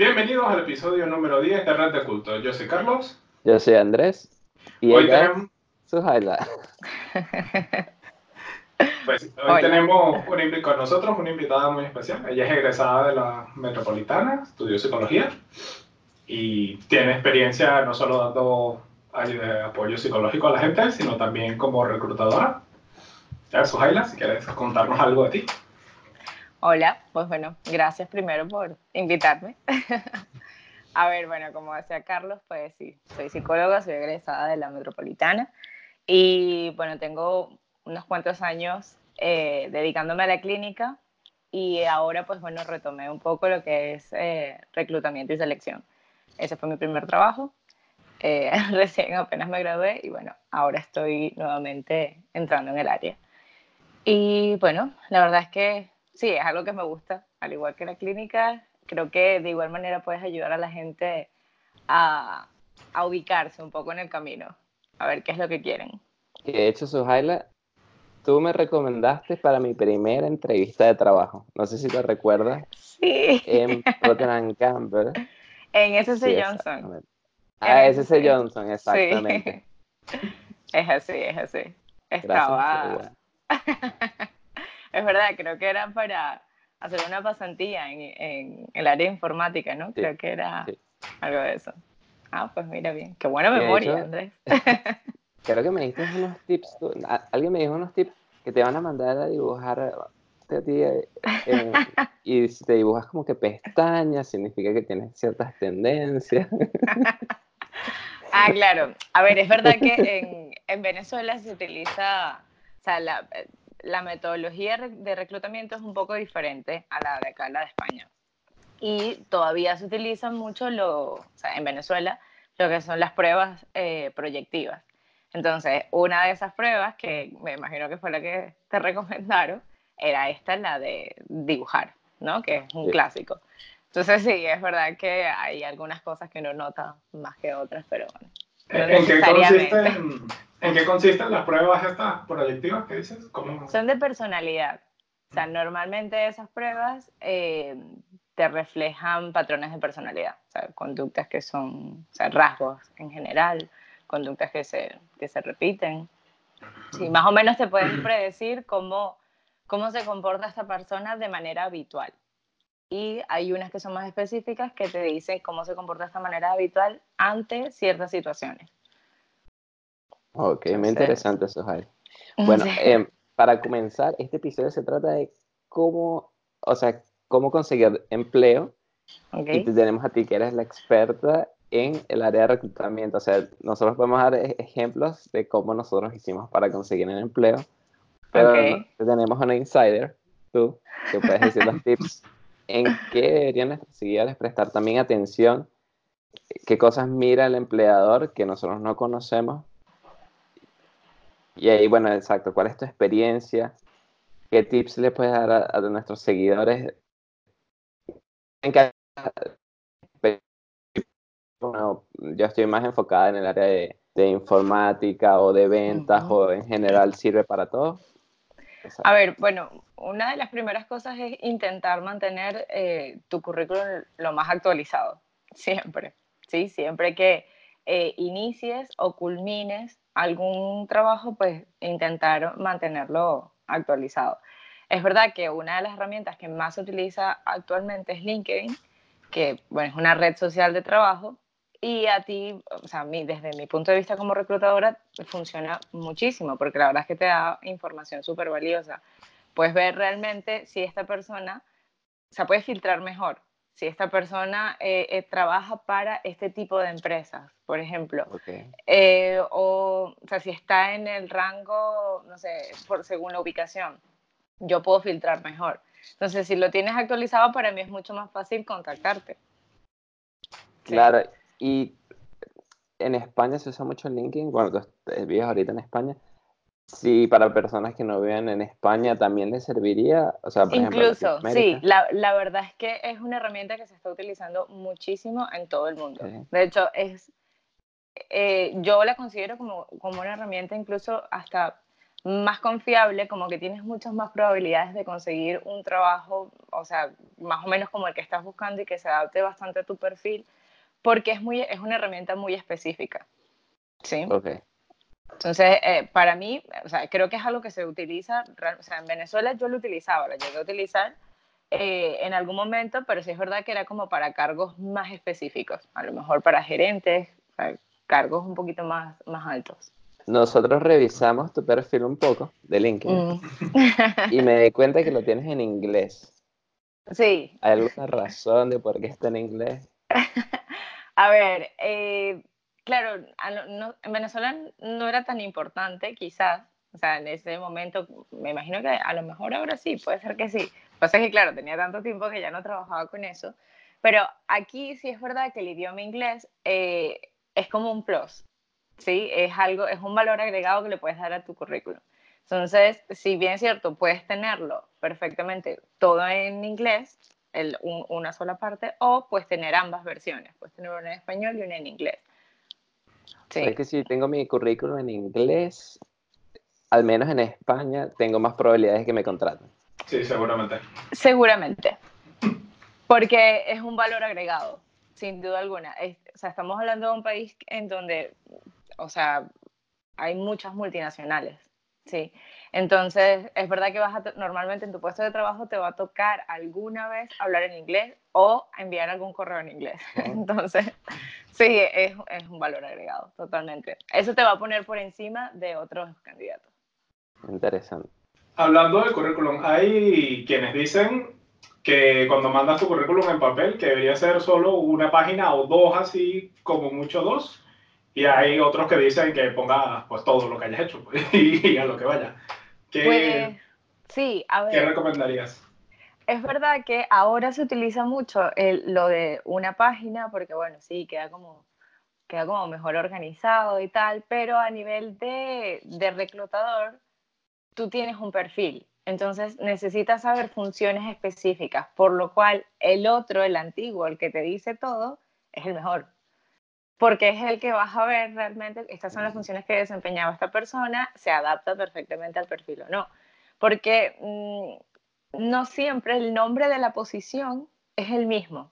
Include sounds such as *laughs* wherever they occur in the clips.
Bienvenidos al episodio número 10 de Red de Culto. Yo soy Carlos. Yo soy Andrés. Y Hoy tenemos, Suhaila. *laughs* pues, hoy Hola. tenemos invi- con nosotros una invitada muy especial. Ella es egresada de la Metropolitana, estudió psicología y tiene experiencia no solo dando apoyo psicológico a la gente, sino también como reclutadora. Ya, Suhaila, si quieres contarnos algo de ti. Hola, pues bueno, gracias primero por invitarme. *laughs* A ver, bueno, como decía Carlos, pues sí, soy psicóloga, soy egresada de la Metropolitana y bueno, tengo unos cuantos años eh, dedicándome a la clínica y ahora pues bueno, retomé un poco lo que es eh, reclutamiento y selección. Ese fue mi primer trabajo, eh, *laughs* recién apenas me gradué y bueno, ahora estoy nuevamente entrando en el área. Y bueno, la verdad es que sí, es algo que me gusta, al igual que la clínica, creo que de igual manera puedes ayudar a la gente a, a ubicarse un poco en el camino, a ver qué es lo que quieren. De hecho, Suhaila, tú me recomendaste para mi primera entrevista de trabajo. No sé si te recuerdas. Sí, En *laughs* Procter Gamble. en ese Sí, Johnson. Ah, es Johnson, exactamente. Sí. *laughs* Es así, es así. Gracias. Estaba... bueno. Es verdad, creo que era para hacer una pasantía en, en el área de informática, ¿no? Sí, Creo que era sí. algo de eso. Ah, pues mira bien. Qué buena memoria, hecho- Andrés. *laughs* Creo que me diste unos tips. tú- Alguien me dijo unos tips que te van a mandar a dibujar a ti, eh, eh, y si te dibujas como que pestañas, significa que tienes ciertas tendencias. *laughs* Ah, claro. A ver, es verdad que *laughs* en, en Venezuela se utiliza, o sea, la, la metodología de reclutamiento es un poco diferente a la de acá, la de España. Y todavía se utilizan mucho lo, o sea, en Venezuela lo que son las pruebas eh, proyectivas. Entonces, una de esas pruebas, que me imagino que fue la que te *laughs* recomendaron, era esta, la de dibujar, ¿no? Que es un Sí. clásico. Entonces, sí, es verdad que hay algunas cosas que uno nota más que otras, pero bueno. No ¿En qué, necesariamente. ¿En qué consisten las pruebas estas proyectivas que dices? ¿Cómo? Son de personalidad. O sea, normalmente esas pruebas eh, te reflejan patrones de personalidad, o sea, conductas que son, o sea, rasgos en general, conductas que se, que se repiten. Sí, más o menos te pueden *clears throat* predecir cómo, cómo se comporta esta persona de manera habitual. Y hay unas que son más específicas que te dicen cómo se comporta de esta manera habitual ante ciertas situaciones. Ok, muy interesante, Suhaila. Bueno, Sí. em, para comenzar, este episodio se trata de cómo, o sea, cómo conseguir empleo. Ok. Y te tenemos a ti que eres la experta en el área de reclutamiento. O sea, nosotros podemos dar e- ejemplos de cómo nosotros hicimos para conseguir el empleo. Pero Ok. no- te tenemos una insider, tú, que puedes decir los *laughs* tips en qué deberían nuestros seguidores prestar también atención, qué cosas mira el empleador que nosotros no conocemos. Y ahí, bueno, exacto, ¿cuál es tu experiencia? ¿Qué tips le puedes dar a, a nuestros seguidores? En cada- bueno, yo estoy más enfocada en el área de, de informática o de ventas o en general sirve para todo. Exacto. A ver, bueno, una de las primeras cosas es intentar mantener eh, tu currículum lo más actualizado, siempre, ¿sí? Siempre que eh, inicies o culmines algún trabajo, pues intentar mantenerlo actualizado. Es verdad que una de las herramientas que más se utiliza actualmente es LinkedIn, que bueno, es una red social de trabajo, y a ti, o sea, a mí, desde mi punto de vista como reclutadora, funciona muchísimo, porque la verdad es que te da información súper valiosa. Puedes ver realmente si esta persona, o sea, puedes filtrar mejor, si esta persona eh, eh, trabaja para este tipo de empresas, por ejemplo, eh, o, o sea, si está en el rango, no sé, por, según la ubicación, yo puedo filtrar mejor. Entonces, si lo tienes actualizado, para mí es mucho más fácil contactarte. Sí. Claro, y en España se usa mucho LinkedIn, bueno, tú vives ahorita en España. Sí, para personas que no viven en España también les serviría, o sea, por ejemplo, Incluso, sí, Latinoamérica. la, la verdad es que es una herramienta que se está utilizando muchísimo en todo el mundo. Sí. De hecho, es, eh, yo la considero como, como una herramienta incluso hasta más confiable, como que tienes muchas más probabilidades de conseguir un trabajo, o sea, más o menos como el que estás buscando y que se adapte bastante a tu perfil, porque es, muy, es una herramienta muy específica. ¿Sí? Ok. Entonces, eh, para mí, o sea, creo que es algo que se utiliza, o sea, en Venezuela yo lo utilizaba, lo llegué a utilizar eh, en algún momento, pero sí es verdad que era como para cargos más específicos, a lo mejor para gerentes, o sea, cargos un poquito más, más altos. Nosotros revisamos tu perfil un poco de LinkedIn Mm. y me di cuenta que lo tienes en inglés. *laughs* sí, ¿Hay alguna razón de por qué está en inglés? *laughs* a ver, eh, claro, a lo- no- en Venezuela no era tan importante, quizás. O sea, en ese momento, me imagino que a lo mejor ahora sí, puede ser que sí. Lo que pasa es que, claro, tenía tanto tiempo que ya no trabajaba con eso. Pero aquí sí es verdad que el idioma inglés eh, es como un plus, ¿sí? Es algo, es un valor agregado que le puedes dar a tu currículum. Entonces, si bien es cierto, puedes tenerlo perfectamente todo en inglés, el- un- una sola parte, o puedes tener ambas versiones. Puedes tener una en español y una en inglés. Sí. Es que si tengo mi currículum en inglés, al menos en España, tengo más probabilidades de que me contraten. Sí, seguramente. Seguramente. Porque es un valor agregado, sin duda alguna. Es- o sea, estamos hablando de un país en donde, o sea, hay muchas multinacionales, ¿sí? Entonces, es verdad que vas a, to- normalmente en tu puesto de trabajo te va a tocar alguna vez hablar en inglés o enviar algún correo en inglés. *laughs* Entonces, sí, es, es un valor agregado, totalmente. Eso te va a poner por encima de otros candidatos. Interesante. Hablando del currículum, hay quienes dicen que cuando mandas tu currículum en papel, que debería ser solo una página o dos, así como mucho dos. Y hay otros que dicen que pongas pues todo lo que hayas hecho pues, *laughs* y a lo que vaya. ¿Qué, Pues, sí, a ver. ¿qué recomendarías? Es verdad que ahora se utiliza mucho el- lo de una página porque, bueno, sí, queda como, queda como mejor organizado y tal, pero a nivel de, de reclutador, tú tienes un perfil. Entonces necesitas saber funciones específicas, por lo cual el otro, el antiguo, el que te dice todo, es el mejor. Porque es el que vas a ver realmente, estas son las funciones que desempeñaba esta persona, se adapta perfectamente al perfil o no. Porque mm, no siempre el nombre de la posición es el mismo.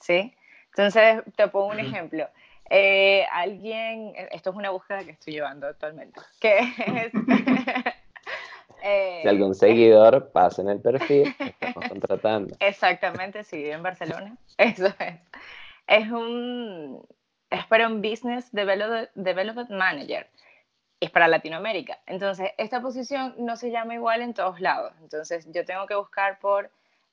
¿Sí? Entonces, te pongo un Ujú. ejemplo. Eh, alguien, esto es una búsqueda que estoy llevando actualmente, que es... *laughs* eh, Si algún es- *laughs* seguidor pasa en el perfil, estamos contratando. Exactamente, si vive en Barcelona. *laughs* Eso es. Es un es para un Business Develop- Development Manager. Es para Latinoamérica. Entonces, esta posición no se llama igual en todos lados. Entonces, yo tengo que buscar por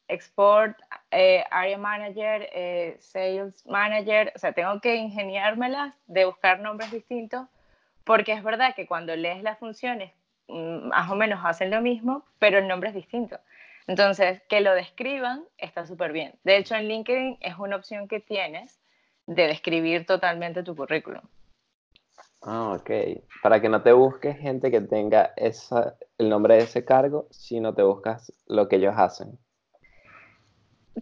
Export, eh, Area Manager, eh, Sales Manager. O sea, tengo que ingeniármelas de buscar nombres distintos porque es verdad que cuando lees las funciones mm, más o menos hacen lo mismo, pero el nombre es distinto. Entonces, que lo describan está súper bien. De hecho, en LinkedIn es una opción que tienes de describir totalmente tu currículum. Ah, ok. Para que no te busques gente que tenga esa, el nombre de ese cargo, sino te buscas lo que ellos hacen.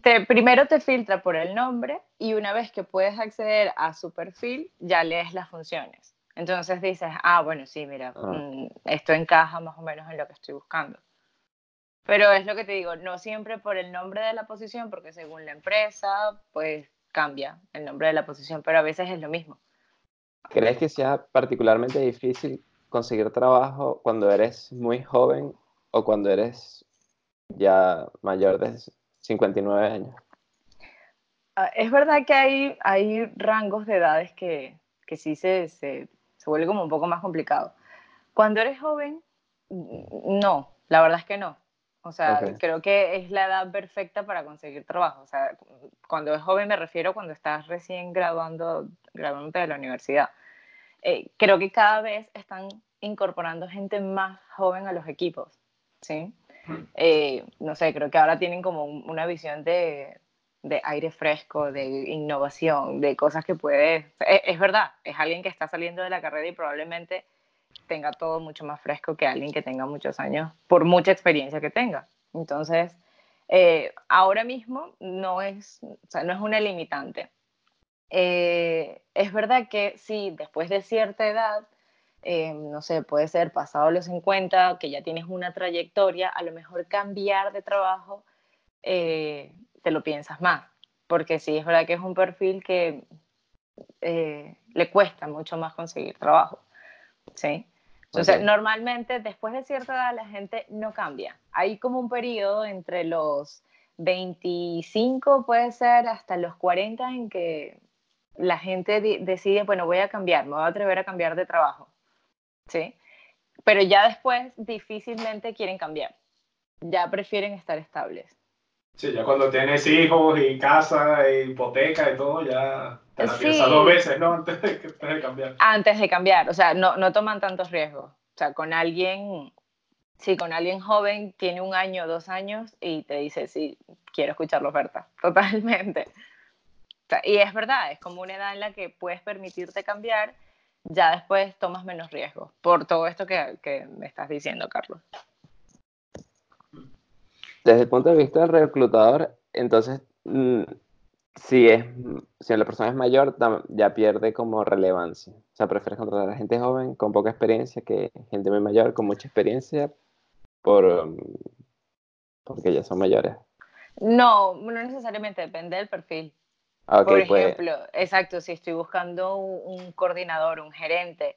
Te, primero te filtra por el nombre y una vez que puedes acceder a su perfil, ya lees las funciones. Entonces dices, ah, bueno, sí, mira, Ah. mm, esto encaja más o menos en lo que estoy buscando. Pero es lo que te digo, no siempre por el nombre de la posición, porque según la empresa, pues cambia el nombre de la posición, pero a veces es lo mismo. ¿Crees que sea particularmente difícil conseguir trabajo cuando eres muy joven o cuando eres ya mayor de 59 años? Ah, Es verdad que hay, hay rangos de edades que, que sí se, se, se vuelve como un poco más complicado. Cuando eres joven, no, la verdad es que no. O sea, Ok. creo que es la edad perfecta para conseguir trabajo. O sea, cuando es joven me refiero cuando estás recién graduando, graduándote de la universidad. Eh, creo que cada vez están incorporando gente más joven a los equipos, ¿sí? Eh, no sé, creo que ahora tienen como un- una visión de, de aire fresco, de innovación, de cosas que puede... Es, es verdad, es alguien que está saliendo de la carrera y probablemente tenga todo mucho más fresco que alguien que tenga muchos años, por mucha experiencia que tenga. Entonces, eh, ahora mismo no es, o sea, no es una limitante. Eh, es verdad que sí, después de cierta edad, eh, no sé, puede ser pasado los 50, que ya tienes una trayectoria, a lo mejor cambiar de trabajo eh, te lo piensas más, porque sí, es verdad que es un perfil que eh, le cuesta mucho más conseguir trabajo, ¿sí? Entonces, normalmente después de cierta edad la gente no cambia. Hay como un periodo entre los 25, puede ser, hasta los 40 en que la gente decide, bueno, voy a cambiar, me voy a atrever a cambiar de trabajo, ¿sí? Pero ya después difícilmente quieren cambiar, ya prefieren estar estables. Sí, ya cuando tienes hijos y casa y hipoteca y todo, ya te la piensas dos veces, ¿no? *laughs* Antes de, cambiar. Antes de cambiar, o sea, no, no toman tantos riesgos. O sea, con alguien, sí, con alguien joven tiene un año, dos años y te dice, sí, quiero escuchar la oferta, *laughs* totalmente. y es verdad, es como una edad en la que puedes permitirte cambiar, ya después tomas menos riesgos, por todo esto que, que me estás diciendo, Carlos desde el punto de vista del reclutador, entonces, mm, si, es, si la persona es mayor, ya pierde como relevancia. O sea, prefieres contratar a gente joven con poca experiencia que gente muy mayor con mucha experiencia por, porque ya son mayores. No, no necesariamente, depende del perfil. Ah, por pues. ejemplo, exacto, si estoy buscando un, coordinador, un gerente,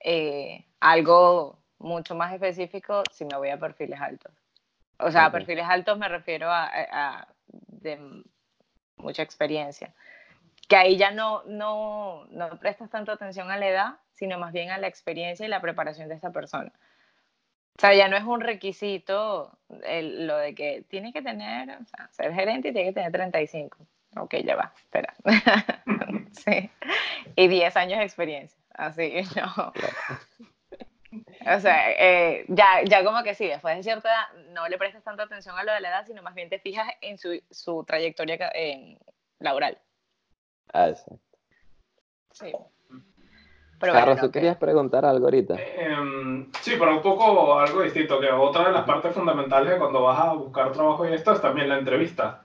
eh, algo mucho más específico, si me voy a perfiles altos. O sea, a perfiles altos me refiero a, de mucha experiencia. Que ahí ya no, no, no prestas tanto atención a la edad, sino más bien a la experiencia y la preparación de esa persona. O sea, ya no es un requisito lo de que tiene que tener, o sea, ser gerente y tiene que tener 35. Ok, ya va, espera. *laughs* sí. Y 10 años de experiencia. Así, no. O sea, eh, ya, ya como que sí, después de cierta edad no le prestas tanta atención a lo de la edad, sino más bien te fijas en su, su trayectoria laboral. Ah, exacto. Sí. Pero Carlos, ¿tú querías preguntar algo ahorita? Em, sí, pero un poco algo distinto, que otra de las partes fundamentales de cuando vas a buscar trabajo y esto es también la entrevista.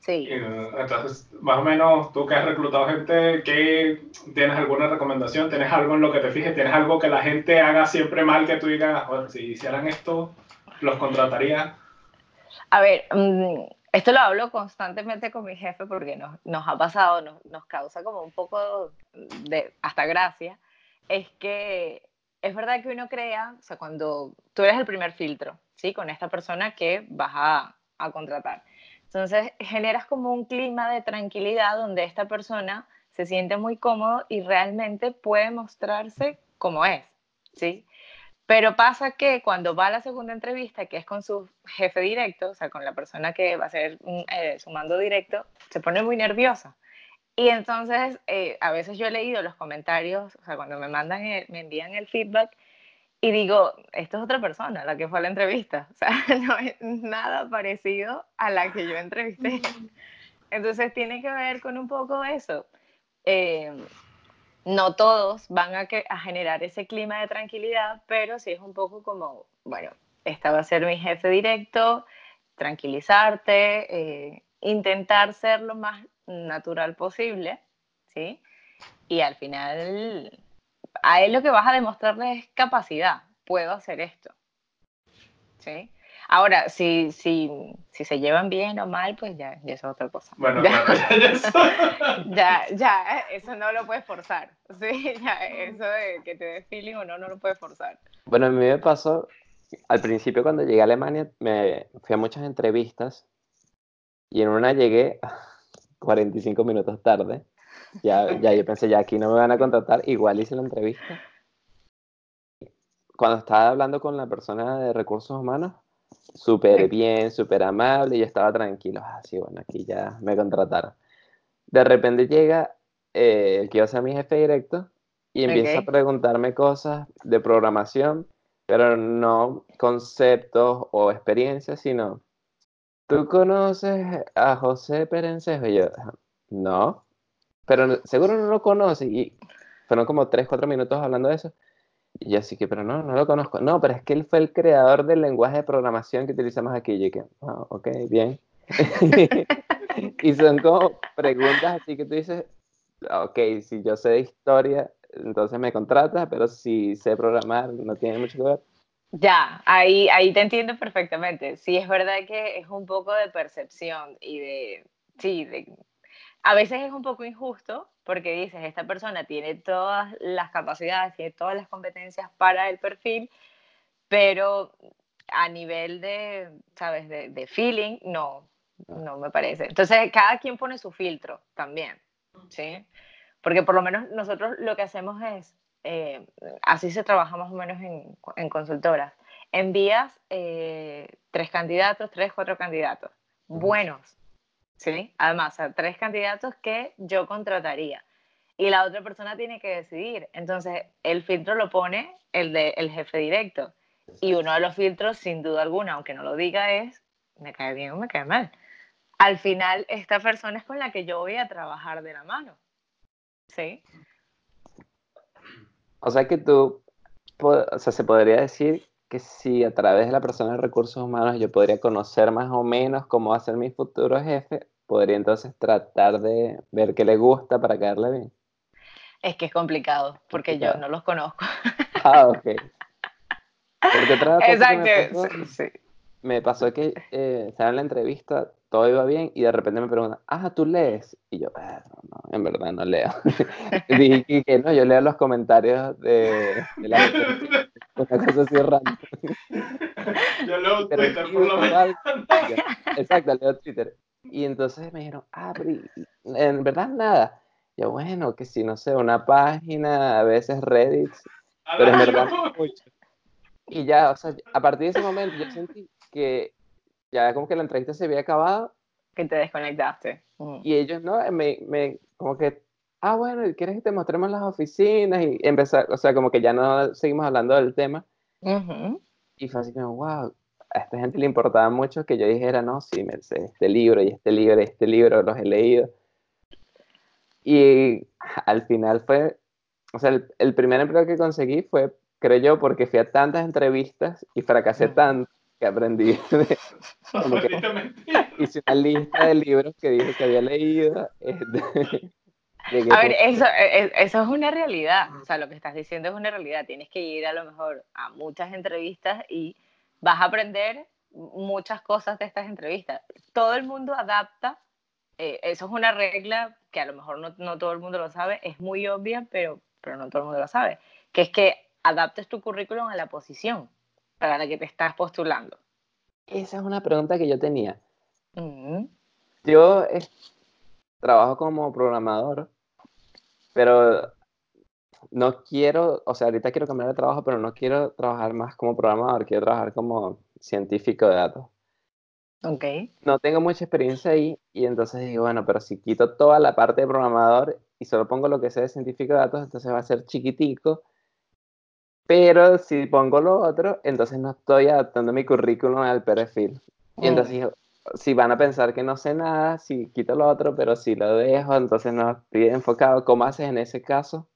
Sí. Entonces, más o menos, tú que has reclutado gente, ¿qué, ¿tienes alguna recomendación? ¿Tienes algo en lo que te fijes? ¿Tienes algo que la gente haga siempre mal que tú digas, si hicieran esto, los contrataría? A ver, mm, esto lo hablo constantemente con mi jefe porque nos, nos ha pasado, nos, nos causa como un poco de hasta gracia. Es que es verdad que uno crea, o sea, cuando tú eres el primer filtro, ¿sí? Con esta persona que vas a, a contratar entonces generas como un clima de tranquilidad donde esta persona se siente muy cómodo y realmente puede mostrarse como es, ¿sí? Pero pasa que cuando va a la segunda entrevista, que es con su jefe directo, o sea, con la persona que va a ser eh, su mando directo, se pone muy nerviosa. Y entonces, eh, a veces yo he leído los comentarios, o sea, cuando me mandan, me envían el feedback, y digo, esto es otra persona, la que fue a la entrevista. *laughs* O sea, no es nada parecido a la que yo entrevisté. Entonces tiene que ver con un poco eso. Eh, no todos van a, generar ese clima de tranquilidad, pero sí es un poco como, bueno, esta va a ser mi jefe directo, tranquilizarte, eh, intentar ser lo más natural posible, ¿sí? Y al final a él lo que vas a demostrarle es capacidad. Puedo hacer esto. ¿Sí? Ahora, si, si, si se llevan bien o mal, pues ya, ya es otra cosa. Bueno, *laughs* ya, ya, *laughs* ya, eso no lo puedes forzar. *laughs* Sí, ya, eso de que te dé feeling o no, no lo puedes forzar. Bueno, a mí me pasó, al principio cuando llegué a Alemania, me fui a muchas entrevistas y en una llegué 45 minutos tarde ya, ya yo pensé, ya aquí no me van a contratar, igual hice la entrevista. Cuando estaba hablando con la persona de recursos humanos, súper bien, súper amable, y yo estaba tranquilo, así, ah, bueno, aquí ya me contrataron. De repente llega eh, el que iba a ser mi jefe directo y empieza a preguntarme cosas de programación, pero no conceptos o experiencias, sino, ¿tú conoces a José Perencejo? Y yo, no pero seguro no lo conoce. Y fueron como 3, 4 minutos hablando de eso. Y así que, pero no, no lo conozco. No, pero es que él fue el creador del lenguaje de programación que utilizamos aquí. Y que, ah, ok, bien. *laughs* y son como preguntas así que tú dices, ok, si yo sé historia, entonces me contratas, pero si sé programar, no tiene mucho que ver. Ya, ahí, ahí te entiendo perfectamente. Sí, es verdad que es un poco de percepción y de, sí, de, a veces es un poco injusto porque dices, esta persona tiene todas las capacidades, tiene todas las competencias para el perfil, pero a nivel de, ¿sabes?, de, de feeling, no, no me parece. Entonces, cada quien pone su filtro también, ¿sí? Porque por lo menos nosotros lo que hacemos es, eh, así se trabaja más o menos en, en consultoras, envías eh, tres candidatos, tres, cuatro candidatos, buenos, ¿sí? Además, tres candidatos que yo contrataría. Y la otra persona tiene que decidir. Entonces, el filtro lo pone el, de, el jefe directo. Y uno de los filtros, sin duda alguna, aunque no lo diga, es, me cae bien o me cae mal. Al final, esta persona es con la que yo voy a trabajar de la mano. ¿Sí? O sea que tú, o sea, se podría decir que si a través de la persona de recursos humanos yo podría conocer más o menos cómo va a ser mi futuro jefe, podría entonces tratar de ver qué le gusta para caerle bien. Es que es complicado, porque yo no los conozco. Ah, ok. *laughs* Porque otra Exacto, me pasó, sí. Me pasó que eh, en la entrevista, todo iba bien, y de repente me preguntan, ah, ¿tú lees? Y yo, ah, no, en verdad no leo. *laughs* Dije que no, yo leo los comentarios de, de la una cosa así random. Yo leo *laughs* Twitter por lo menos. Exacto, leo Twitter. Y entonces me dijeron, ah, pero en verdad nada. Yo, bueno, que si no sé, una página, a veces Reddit, pero en *laughs* verdad mucho. Y ya, o sea, a partir de ese momento yo sentí que ya como que la entrevista se había acabado. Que te desconectaste. Mm. Y ellos, ¿no? Me, me, como que, ah, bueno, ¿quieres que te mostremos las oficinas? Y empezar, o sea, como que ya no seguimos hablando del tema. Y fue así como, wow, a esta gente le importaba mucho que yo dijera, no, sí, me sé este libro y este libro y este libro, los he leído. Y al final fue, o sea, el, primer empleo que conseguí fue, creo yo, porque fui a tantas entrevistas y fracasé tanto que aprendí. *laughs* hice una lista de libros que dije que había leído. Este, *laughs* a ver, eso, e, e, eso es una realidad. O sea, lo que estás diciendo es una realidad. Tienes que ir a lo mejor a muchas entrevistas y vas a aprender muchas cosas de estas entrevistas. Todo el mundo adapta, eh, eso es una regla que a lo mejor no, no, todo el mundo lo sabe, es muy obvia, pero, pero no todo el mundo lo sabe, que es que adaptes tu currículum a la posición para la que te estás postulando. Esa es una pregunta que yo tenía. Mm. Yo trabajo como programador, pero no quiero, o sea, ahorita quiero cambiar de trabajo, pero no quiero trabajar más como programador, quiero trabajar como científico de datos. Ok. No tengo mucha experiencia ahí y entonces digo, bueno, pero si quito toda la parte de programador y solo pongo lo que sé de científico de datos, entonces va a ser chiquitico. Pero si pongo lo otro, entonces no estoy adaptando mi currículum al perfil. Y entonces digo, si van a pensar que no sé nada, si quito lo otro, pero si lo dejo, entonces no estoy enfocado. ¿Cómo haces en ese caso?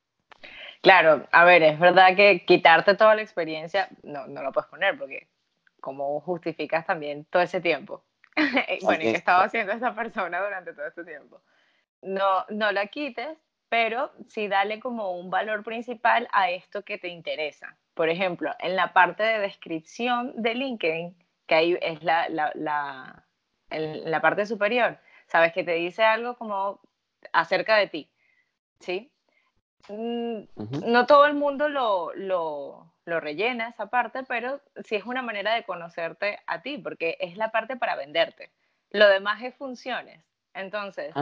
Claro, a ver, es verdad que quitarte toda la experiencia no, no lo puedes poner porque ¿cómo justificas también todo ese tiempo? *laughs* bueno, ¿y qué estaba haciendo esa persona durante todo este tiempo? No, no la quites, pero sí dale como un valor principal a esto que te interesa. Por ejemplo, en la parte de descripción de LinkedIn, que ahí es la, la, la, en la parte superior, sabes que te dice algo como acerca de ti, ¿sí? Mm, no todo el mundo lo, lo, lo, rellena esa parte, pero sí es una manera de conocerte a ti, porque es la parte para venderte. Lo demás es funciones. Entonces, si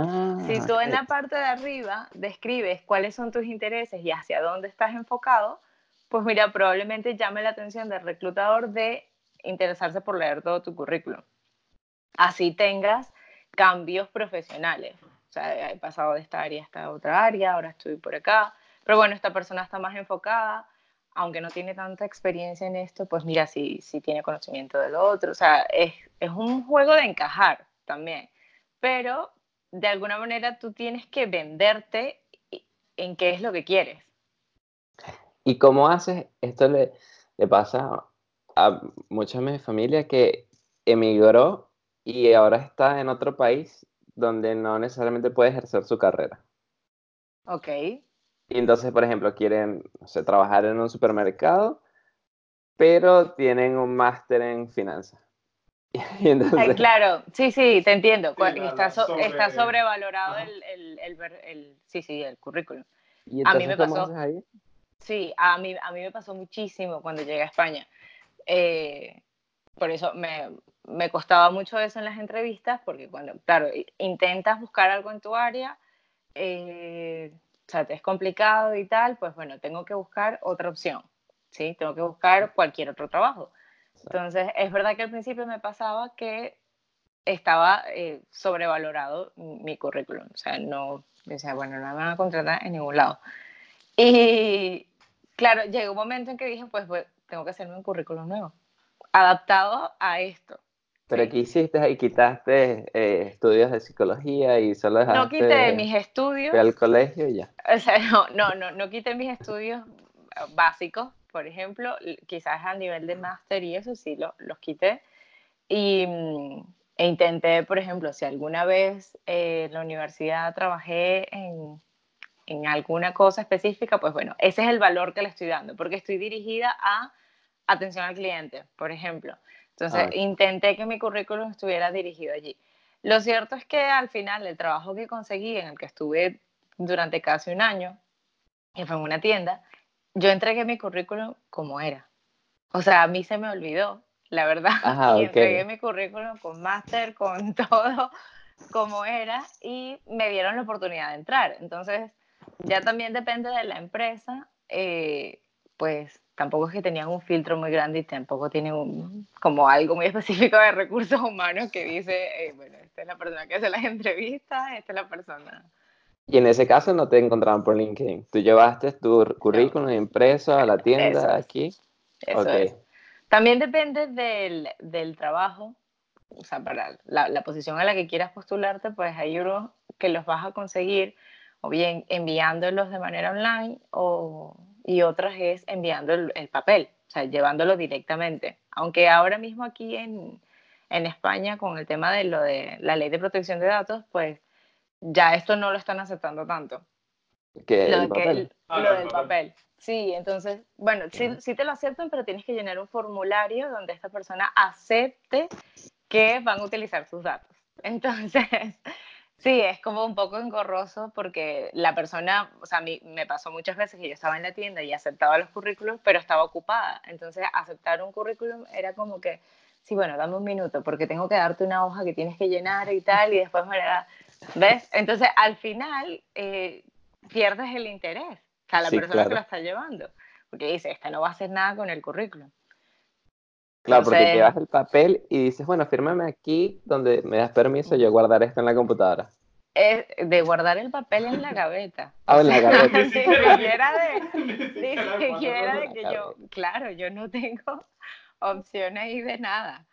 ah, tú en la parte de arriba describes cuáles son tus intereses y hacia dónde estás enfocado, pues mira, probablemente llame la atención del reclutador de interesarse por leer todo tu currículum. Así tengas cambios profesionales. O sea, he pasado de esta área a esta otra área, ahora estoy por acá. Pero bueno, esta persona está más enfocada, aunque no tiene tanta experiencia en esto, pues mira, si, si tiene conocimiento del otro. O sea, es, es un juego de encajar también. Pero de alguna manera tú tienes que venderte en qué es lo que quieres. ¿Y cómo haces? Esto le, le pasa a mucha de mi familia que emigró y ahora está en otro país donde no necesariamente puede ejercer su carrera. Ok. Y entonces, por ejemplo, quieren sé, trabajar en un supermercado, pero tienen un máster en finanzas. *laughs* Entonces... Ay, claro, sí, sí, te entiendo. Sí, la- está, la so- sobre- está sobrevalorado el, el, el, sí, sí, el currículum. ¿Y A mí entonces me pasó. ahí? Sí, a mí, a mí me pasó muchísimo cuando llegué a España. Eh, por eso me, me costaba mucho eso en las entrevistas, porque cuando, claro, intentas buscar algo en tu área, eh, o sea, te es complicado y tal, pues bueno, tengo que buscar otra opción, ¿sí? Tengo que buscar cualquier otro trabajo. Entonces, es verdad que al principio me pasaba que estaba eh, sobrevalorado mi currículum, o sea, no, decía, bueno, no me van a contratar en ningún lado. Y claro, llegó un momento en que dije, pues, pues, tengo que hacerme un currículum nuevo, adaptado a esto. ¿Pero qué hiciste ahí? ¿Quitaste eh, estudios de psicología y solo No dejaste quité mis estudios, fui al colegio y ya? *laughs* o sea, no, no, no, no quité mis estudios básicos, por ejemplo, quizás a nivel de máster y eso sí lo- los quité. Y, mm, e intenté, por ejemplo, si alguna vez eh, en la universidad trabajé en, en alguna cosa específica, pues bueno, ese es el valor que le estoy dando, porque estoy dirigida a atención al cliente, por ejemplo. Entonces, Ah, intenté que mi currículum estuviera dirigido allí. Lo cierto es que al final el trabajo que conseguí, en el que estuve durante casi un año, que fue en una tienda, yo entregué mi currículum como era. O sea, a mí se me olvidó, la verdad, *laughs* Ajá, y entregué mi currículum con máster, con *laughs* todo como era, y me dieron la oportunidad de entrar. Entonces, ya también depende de la empresa, eh, pues tampoco es que tenían un filtro muy grande y tampoco tienen un, como algo muy *laughs* específico de recursos humanos que dice, eh, bueno, esta es la persona que hace las entrevistas, esta es la persona. Y en ese caso no te encontraban por LinkedIn. Tú llevaste tu currículum impreso a la Eso tienda es. aquí. Eso Ok. es. También depende del, del trabajo, o sea, para la, la posición a la que quieras postularte, pues hay unos que los vas a conseguir o bien enviándolos de manera online o, y otras es enviando el, el papel, o sea, llevándolo directamente. Aunque ahora mismo aquí en, en España con el tema de lo de la ley de protección de datos, pues ya esto no lo están aceptando tanto. Lo, el de que- papel. Ah, lo lo del papel. papel. Sí, entonces, bueno, sí, te lo aceptan, pero tienes que llenar un formulario donde esta persona acepte que van a utilizar sus datos. *laughs* Entonces, sí, es como un poco engorroso porque la persona, o sea, a mí me pasó muchas veces que yo estaba en la tienda y aceptaba los currículums, pero estaba ocupada. Entonces, aceptar un currículum era como que, sí, bueno, dame un minuto porque tengo que darte una hoja que tienes que llenar y tal, y después me la... ¿Ves? Entonces, al final, eh, pierdes el interés. O sea, la Sí, persona que lo está llevando. Porque dice, esta no va a hacer nada con el currículum. Claro, porque Entonces- llevas el papel y dices, bueno, fírmame aquí donde me das permiso yo guardar esto en la computadora. Es de guardar el papel en la gaveta. *laughs* Ah, en la gaveta. Ni siquiera- de, *laughs* Ni siquiera de que yo, claro, yo no tengo *laughs* opción ahí de nada.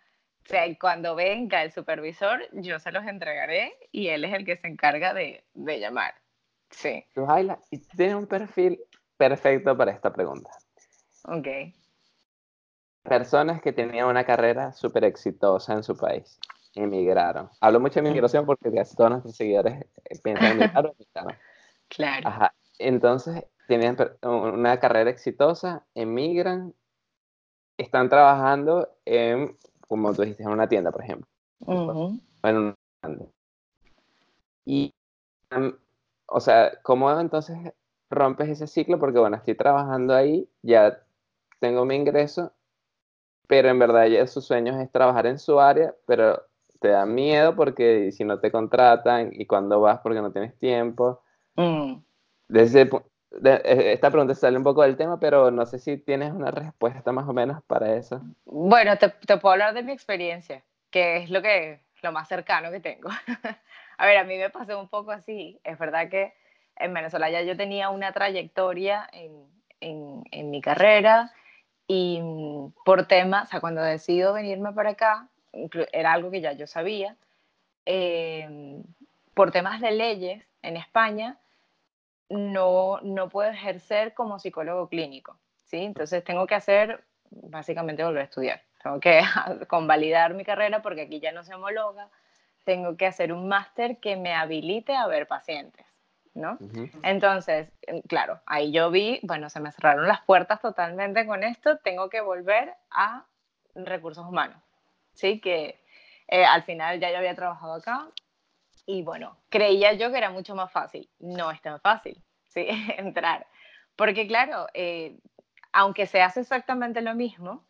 O sea, cuando venga el supervisor, yo se los entregaré y él es el que se encarga de, de llamar. Sí, Tú, Ayla, y tú tienes un perfil perfecto para esta pregunta. ok. Personas que tenían una carrera súper exitosa en su país, emigraron. Hablo mucho de migración porque casi todos nuestros seguidores eh, piensan en emigrar o emigraron. *laughs* Claro. Ajá. Entonces, tenían una carrera exitosa, emigran, están trabajando en, como tú dijiste, en una tienda, por ejemplo. O en un. Y, o sea, ¿cómo entonces rompes ese ciclo? Porque, bueno, estoy trabajando ahí, ya tengo mi ingreso, pero en verdad ya su sueño es trabajar en su área, pero te da miedo porque si no te contratan y cuando vas porque no tienes tiempo. Mm. Desde, eh, esta pregunta sale un poco del tema, pero no sé si tienes una respuesta más o menos para eso. Bueno, te, puedo hablar de mi experiencia, que es lo, que, lo más cercano que tengo. *laughs* a ver, a mí me pasó un poco así. Es verdad que en Venezuela ya yo tenía una trayectoria en, en, mi carrera y por temas, o sea, cuando decido venirme para acá, era algo que ya yo sabía, eh, por temas de leyes en España, no, no puedo ejercer como psicólogo clínico, ¿sí? Entonces tengo que hacer, básicamente volver a estudiar. Tengo que *laughs* convalidar mi carrera porque aquí ya no se homologa. Tengo que hacer un máster que me habilite a ver pacientes, ¿no? Ujú. Entonces, eh, claro, ahí yo vi, bueno, se me cerraron las puertas totalmente con esto, tengo que volver a recursos humanos, ¿sí? Que eh, al final ya yo había trabajado acá y bueno, creía yo que era mucho más fácil. No es tan fácil, *laughs* ¿sí? Entrar. Porque claro, eh, aunque se hace exactamente lo mismo,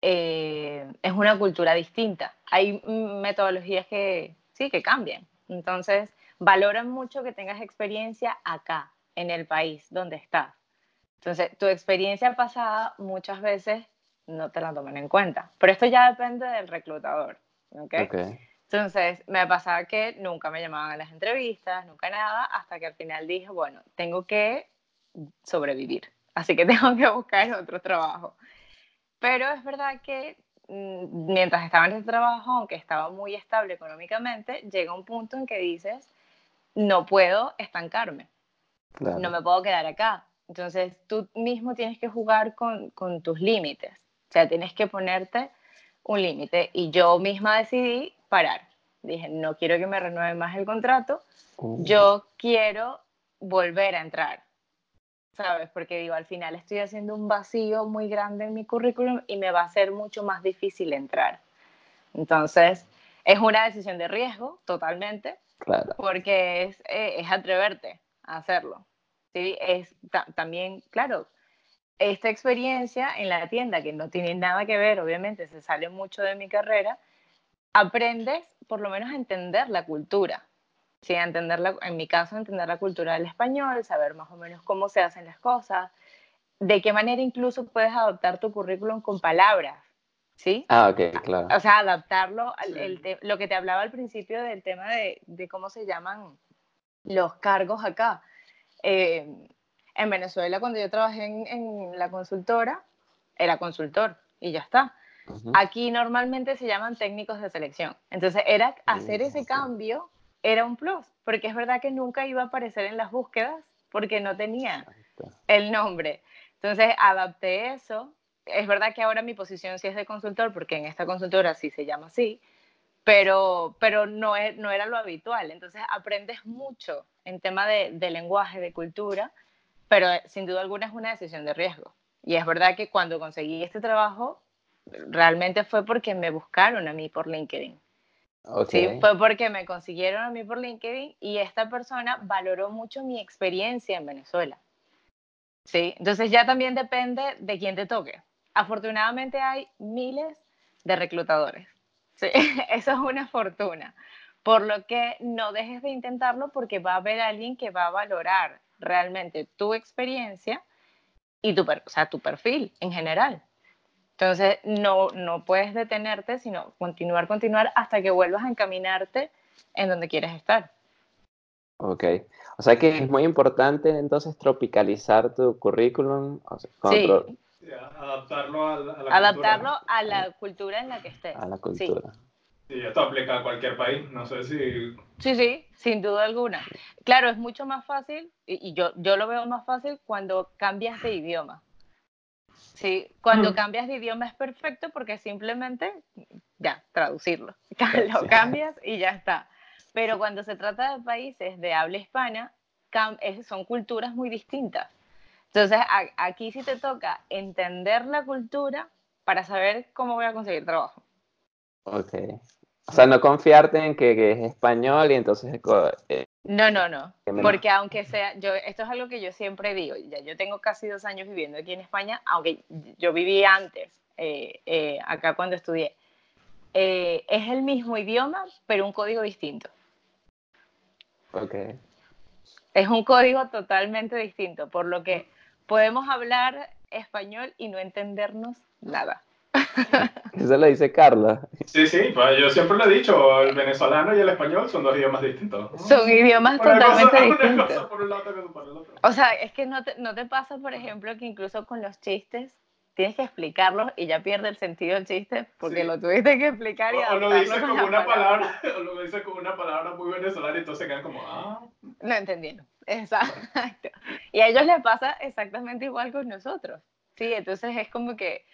eh, es una cultura distinta. Hay mm, metodologías que sí, que cambian. Entonces, valoran mucho que tengas experiencia acá, en el país donde estás. Entonces, tu experiencia pasada muchas veces no te la toman en cuenta. Pero esto ya depende del reclutador. ¿ok? Ok. Entonces, me pasaba que nunca me llamaban a las entrevistas, nunca nada, hasta que al final dije, bueno, tengo que sobrevivir, así que *laughs* tengo que buscar otro trabajo. Pero es verdad que mm, mientras estaba en ese trabajo, aunque estaba muy estable económicamente, llega un punto en que dices, no puedo estancarme, Claro. no me puedo quedar acá. Entonces, tú mismo tienes que jugar con, con tus límites, o sea, tienes que ponerte un límite. Y yo misma decidí parar. Dije, no quiero que me renueve más el contrato, Uh, yo quiero volver a entrar, ¿sabes? Porque digo, al final estoy haciendo un vacío muy grande en mi currículum y me va a ser mucho más difícil entrar. Entonces, es una decisión de riesgo, totalmente, Claro. porque es, eh, es atreverte a hacerlo. ¿sí? Es ta- también, claro, esta experiencia en la tienda, que no tiene nada que ver, obviamente, se sale mucho de mi carrera, aprendes por lo menos a entender la cultura. Sí, a entender la- en mi caso, a entender la cultura del español, saber más o menos cómo se hacen las cosas, de qué manera incluso puedes adaptar tu currículum con palabras, ¿sí? Ah, ok, claro. O sea, adaptarlo al Sí. el te- lo que te hablaba al principio del tema de, de cómo se llaman los cargos acá. Eh, en Venezuela, cuando yo trabajé en, en la consultora, era consultor y ya está. Aquí normalmente se llaman técnicos de selección. Entonces, era hacer Mm, ese cambio era un plus, porque es verdad que nunca iba a aparecer en las búsquedas porque no tenía el nombre. Entonces, adapté eso. Es verdad que ahora mi posición sí es de consultor, porque en esta consultora sí se llama así, pero, pero no, es, no era lo habitual. Entonces, aprendes mucho en tema de, de lenguaje, de cultura, pero eh, sin duda alguna es una decisión de riesgo. Y es verdad que cuando conseguí este trabajo, realmente fue porque me buscaron a mí por LinkedIn. Ok. Sí, fue porque me consiguieron a mí por LinkedIn y esta persona valoró mucho mi experiencia en Venezuela. Sí, entonces ya también depende de quién te toque. Afortunadamente hay miles de reclutadores. Sí, *laughs* eso es una fortuna. Por lo que no dejes de intentarlo porque va a haber alguien que va a valorar realmente tu experiencia y tu, o sea, tu perfil en general. Entonces, no, no puedes detenerte, sino continuar, continuar hasta que vuelvas a encaminarte en donde quieres estar. Ok. O sea que es muy importante entonces tropicalizar tu currículum. o sea, con Sí, otro- Sí, a- adaptarlo a la, a la adaptarlo cultura. a la cultura en la que estés. a la Sí, cultura. Sí, esto aplica a cualquier país. No sé si sí, sí, sin duda alguna. Claro, es mucho más fácil, y, y yo, yo lo veo más fácil cuando cambias de idioma. Sí, cuando Mm. cambias de idioma es perfecto porque simplemente, ya, traducirlo. *laughs* Lo cambias y ya está. Pero cuando se trata de países de habla hispana, son culturas muy distintas. Entonces, aquí sí te toca entender la cultura para saber cómo voy a conseguir trabajo. Ok. O sea, no confiarte en que, que es español y entonces eh, No, no, no. Porque aunque sea, yo, esto es algo que yo siempre digo, ya yo tengo casi dos años viviendo aquí en España, aunque yo viví antes, eh, eh, acá cuando estudié. Eh, es el mismo idioma, pero un código distinto. ok. Es un código totalmente distinto, por lo que podemos hablar español y no entendernos nada. *laughs* Eso lo dice Carlos. Sí, sí, pues yo siempre lo he dicho, el venezolano y el español son dos idiomas distintos. ¿no? Son idiomas Una totalmente cosa, una distintos. cosa por un lado, otra cosa por el otro. O sea, es que no te, no te pasa, por ejemplo, que incluso con los chistes tienes que explicarlos y ya pierde el sentido el chiste porque Sí. lo tuviste que explicar y O, o lo dices con una palabras. palabra, *laughs* o lo dices como una palabra muy venezolana y entonces quedan como, ah, No entendieron. Exacto. Y a ellos les pasa exactamente igual con nosotros. Sí, entonces es como que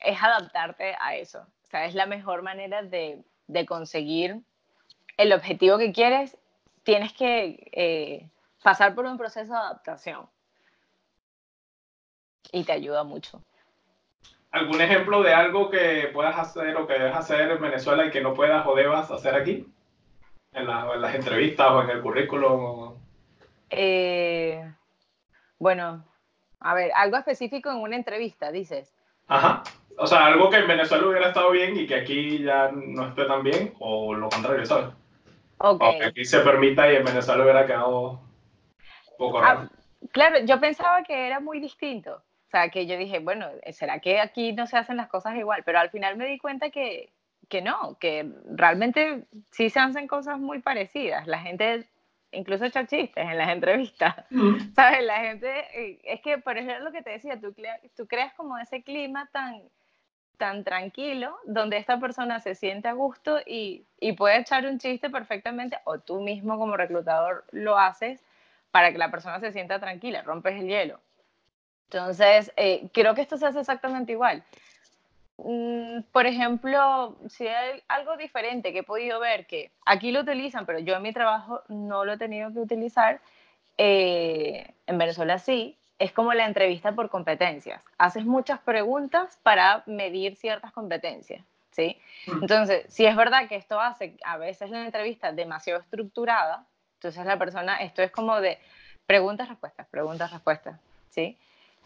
es adaptarte a eso. O sea, es la mejor manera de, de conseguir el objetivo que quieres. Tienes que eh, pasar por un proceso de adaptación. Y te ayuda mucho. ¿Algún ejemplo de algo que puedas hacer o que debes hacer en Venezuela y que no puedas o debas hacer aquí? En, las entrevistas o en el currículum. Eh, bueno, a ver, algo específico en una entrevista, dices. Ajá. O sea, algo que en Venezuela hubiera estado bien y que aquí ya no esté tan bien, o lo contrario, ¿sabes? Ok. O que aquí se permita y en Venezuela hubiera quedado poco ah, raro. claro, yo pensaba que era muy distinto. O sea, que yo dije, bueno, ¿será que aquí no se hacen las cosas igual? Pero al final me di cuenta que, que no, que realmente sí se hacen cosas muy parecidas. La gente incluso echar chistes en las entrevistas, *laughs* ¿sabes? La gente, eh, es que por ejemplo lo que te decía, tú, tú creas como ese clima tan, tan tranquilo, donde esta persona se siente a gusto y, y puede echar un chiste perfectamente, o tú mismo como reclutador lo haces para que la persona se sienta tranquila, rompes el hielo. Entonces, eh, creo que esto se hace exactamente igual. Mm, por ejemplo, si hay algo diferente que he podido ver, que aquí lo utilizan, pero yo en mi trabajo no lo he tenido que utilizar, eh, en Venezuela sí, es como la entrevista por competencias. Haces muchas preguntas para medir ciertas competencias, ¿sí? Mm. Entonces, si es verdad que esto hace a veces la entrevista demasiado estructurada, entonces la persona, esto es como de preguntas, respuestas, preguntas, respuestas, ¿sí?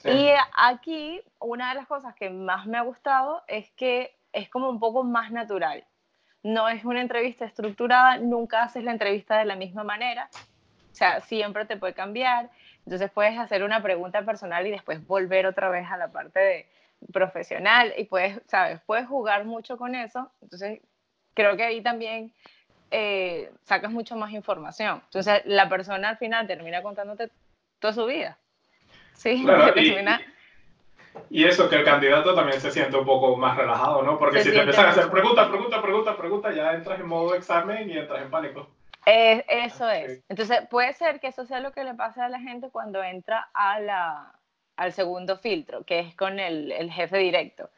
Y aquí una de las cosas que más me ha gustado es que es como un poco más natural. No es una entrevista estructurada, nunca haces la entrevista de la misma manera, o sea, siempre te puede cambiar. Entonces puedes hacer una pregunta personal y después volver otra vez a la parte de profesional y puedes, sabes, puedes jugar mucho con eso. Entonces creo que ahí también eh, sacas mucho más información. Entonces la persona al final termina contándote toda su vida. Sí, *laughs* claro, y, eso, que el candidato también se siente un poco más relajado, ¿no? Porque si te empiezan a hacer preguntas, preguntas, preguntas, preguntas, ya entras en modo examen y entras en pánico. Eso es. Entonces, puede ser que eso sea lo que le pase a la gente cuando entra a la, al segundo filtro, que es con el, el jefe directo.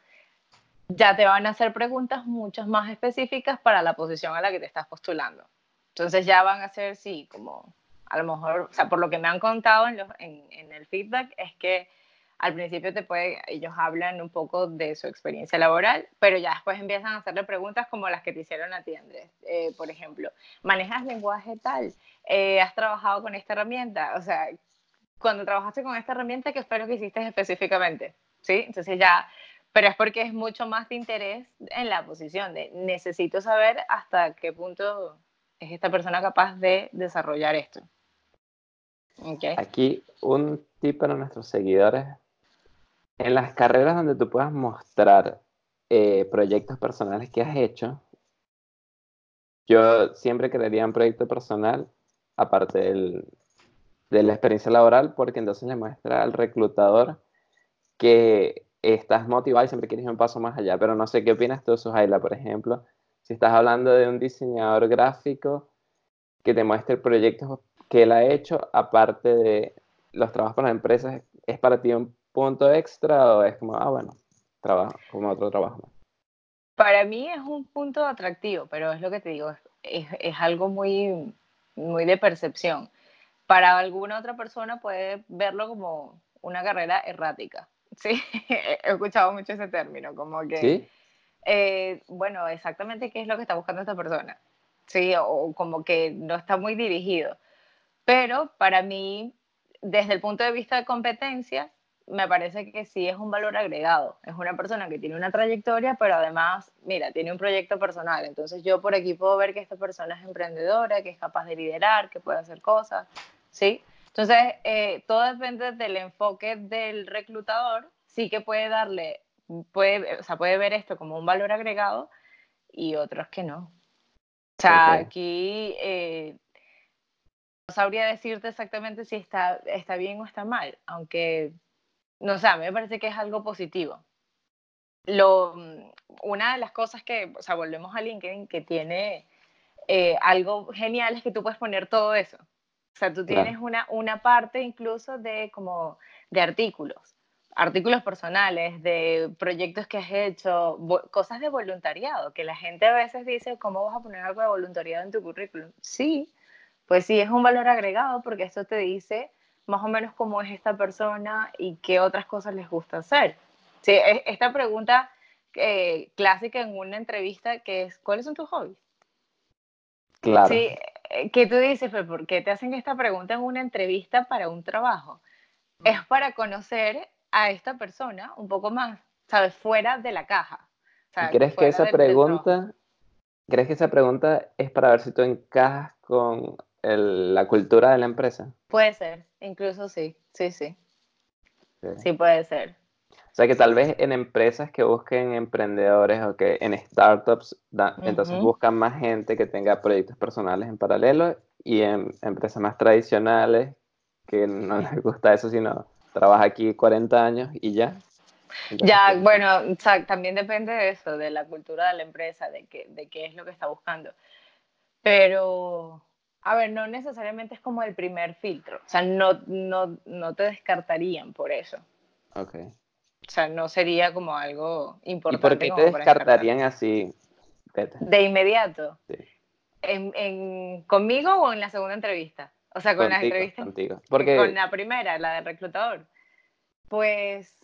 Ya te van a hacer preguntas muchas más específicas para la posición a la que te estás postulando. Entonces ya van a ser, sí, como a lo mejor, o sea, por lo que me han contado en, en, el feedback, es que al principio te puede, ellos hablan un poco de su experiencia laboral, pero ya después empiezan a hacerle preguntas como las que te hicieron a ti, Andrés. Eh, por ejemplo, ¿manejas lenguaje tal? Eh, ¿Has trabajado con esta herramienta? O sea, cuando trabajaste con esta herramienta, ¿qué fue lo que hiciste específicamente? ¿Sí? Entonces ya, pero es porque es mucho más de interés en la posición, de necesito saber hasta qué punto es esta persona capaz de desarrollar esto. Aquí un tip para nuestros seguidores. En las carreras donde tú puedas mostrar eh, proyectos personales que has hecho, yo siempre crearía un proyecto personal, aparte del, de la experiencia laboral, porque entonces le muestra al reclutador que estás motivado y siempre quieres ir un paso más allá. Pero no sé qué opinas tú, Suhaila, por ejemplo, si estás hablando de un diseñador gráfico que te muestre proyectos que él ha hecho, aparte de los trabajos las empresas, ¿es para ti un punto extra o es como, ah, bueno, trabajo, como otro trabajo? Para mí es un punto atractivo, pero es lo que te digo, es, es algo muy, muy de percepción. Para alguna otra persona puede verlo como una carrera errática. *laughs* Sí, he escuchado mucho ese término, como que, ¿Sí? Eh, bueno, exactamente qué es lo que está buscando esta persona. Sí, o como que no está muy dirigido. Pero para mí, desde el punto de vista de competencia, me parece que sí es un valor agregado. Es una persona que tiene una trayectoria, pero además, mira, tiene un proyecto personal. Entonces yo por aquí puedo ver que esta persona es emprendedora, que es capaz de liderar, que puede hacer cosas, ¿sí? Entonces, eh, todo depende del enfoque del reclutador. Sí que puede darle, puede, o sea, puede ver esto como un valor agregado y otros que no. O sea, aquí eh, no sabría decirte exactamente si está, está bien o está mal, aunque, no sé, a mí me parece que es algo positivo. Lo, una de las cosas que, o sea, volvemos a LinkedIn, que tiene eh, algo genial es que tú puedes poner todo eso. O sea, tú tienes una, una parte incluso de como de artículos, artículos personales, de proyectos que has hecho, cosas de voluntariado, que la gente a veces dice, ¿cómo vas a poner algo de voluntariado en tu currículum? Sí, pues sí es un valor agregado porque esto te dice más o menos cómo es esta persona y qué otras cosas les gusta hacer. Sí, esta pregunta eh, clásica en una entrevista que es, ¿cuáles son tus hobbies? Claro. Sí, eh, que tú dices, pero ¿por qué te hacen esta pregunta en una entrevista para un trabajo? Es para conocer a esta persona un poco más, ¿sabes? Fuera de la caja. ¿Crees que esa pregunta, crees que esa pregunta es para ver si tú encajas con la cultura de la empresa? Puede ser, incluso sí, sí, sí. Sí, puede ser. O sea que tal vez en empresas que busquen emprendedores o que en startups, entonces buscan más gente que tenga proyectos personales en paralelo y en empresas más tradicionales que no les gusta eso, sino trabaja aquí 40 años y ya. ya, bueno, también depende de eso, de la cultura de la empresa, de, que, de qué es lo que está buscando. Pero, a ver, no necesariamente es como el primer filtro, o sea, no, no, no te descartarían por eso. Ok. O sea, no sería como algo importante. ¿Y por qué te descartarían así? De inmediato. Sí. ¿En, conmigo o en la segunda entrevista? O sea, con la entrevista. Contigo. Porque... Con la primera, la del reclutador. Pues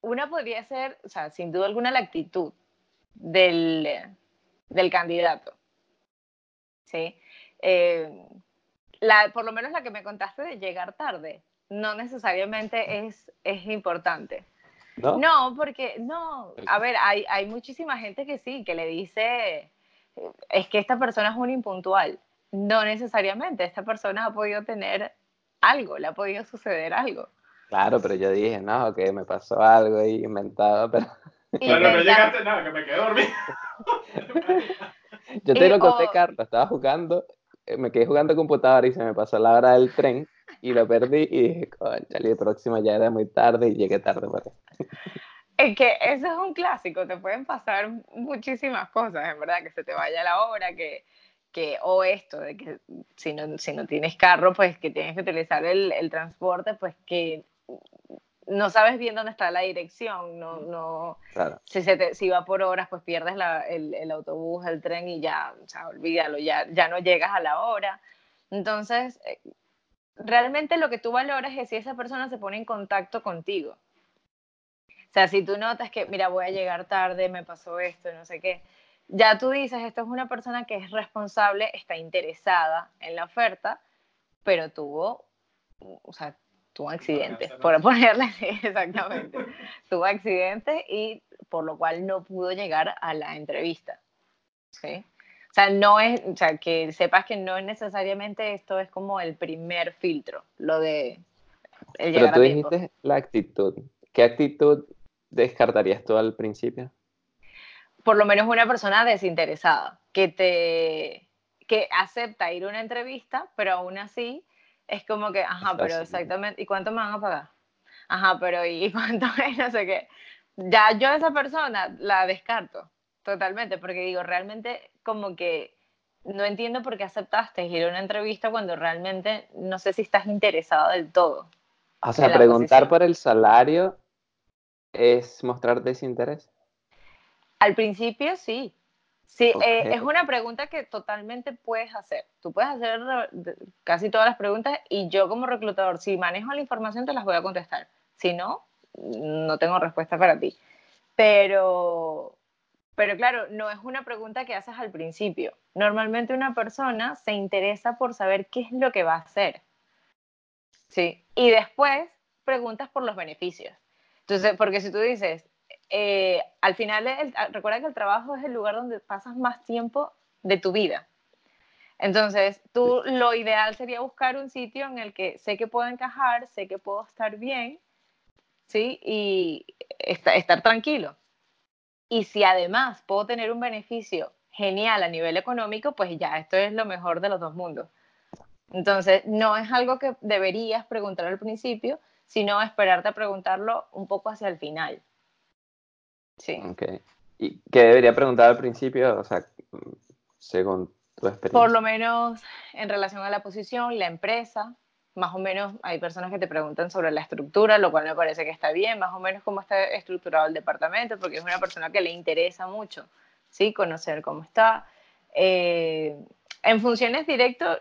una podría ser, o sea, sin duda alguna, la actitud del, del candidato. ¿Sí? Eh, la, por lo menos la que me contaste de llegar tarde, no necesariamente es, es importante. ¿No? porque, no, a ver, hay, hay muchísima gente que sí, que le dice, es que esta persona es un impuntual. No necesariamente, esta persona ha podido tener algo, le ha podido suceder algo. Claro, pero yo dije, no, que me pasó algo ahí inventado, pero... *laughs* Pero no llegaste nada, que me quedé dormido. *laughs* yo te lo conté, Carlos, estaba jugando, eh, me quedé jugando computadora y se me pasó la hora del tren y lo perdí y dije, coño, el próximo ya era muy tarde y llegué tarde. Pero... Es que eso es un clásico, te pueden pasar muchísimas cosas, en verdad, que se te vaya la hora, que, que o esto, de que si no, si no tienes carro, pues que tienes que utilizar el, el transporte, pues que no sabes bien dónde está la dirección, no, no, si, se te, si va por horas, pues pierdes la, el, el, autobús, el tren y ya, o sea, olvídalo, ya, ya no llegas a la hora. Entonces, eh, realmente lo que tú valoras es si esa persona se pone en contacto contigo. O sea, si tú notas que, mira, voy a llegar tarde, me pasó esto, no sé qué, ya tú dices, esto es una persona que es responsable, está interesada en la oferta, pero tuvo, o sea, tuvo accidentes, por ponerle así, *laughs* exactamente, tuvo accidentes y por lo cual no pudo llegar a la entrevista. ¿sí? O sea, no es, o sea, que sepas que no es necesariamente esto es como el primer filtro, lo de el Pero tú dijiste la actitud. ¿Qué actitud descartarías tú al principio? Por lo menos una persona desinteresada, que te que acepta ir a una entrevista, pero aún así es como que, ajá, pero exactamente, ¿y cuánto me van a pagar? Ajá, pero ¿y *laughs* cuánto es? No sé qué. Ya yo a esa persona la descarto totalmente, porque digo, realmente como que no entiendo por qué aceptaste ir a una entrevista cuando realmente no sé si estás interesado del todo. O sea, preguntar por el salario es mostrar desinterés. Al principio sí. Sí, eh, es una pregunta que totalmente puedes hacer. Tú puedes hacer casi todas las preguntas y yo como reclutador, si manejo la información, te las voy a contestar. Si no, no tengo respuesta para ti. Pero, pero claro, no es una pregunta que haces al principio. Normalmente una persona se interesa por saber qué es lo que va a hacer. Sí. Y después preguntas por los beneficios. Entonces, porque si tú dices, eh, al final, recuerda que el trabajo es el lugar donde pasas más tiempo de tu vida. Entonces, tú lo ideal sería buscar un sitio en el que sé que puedo encajar, sé que puedo estar bien, ¿sí? Y estar tranquilo. Y si además puedo tener un beneficio genial a nivel económico, pues ya, esto es lo mejor de los dos mundos. Entonces, no es algo que deberías preguntar al principio, sino esperarte a preguntarlo un poco hacia el final. Sí. Ok. ¿Y qué debería preguntar al principio? O sea, según tu experiencia. Por lo menos en relación a la posición, la empresa, más o menos hay personas que te preguntan sobre la estructura, lo cual me parece que está bien, más o menos cómo está estructurado el departamento, porque es una persona que le interesa mucho, ¿sí? Conocer cómo está. Eh, en funciones directas,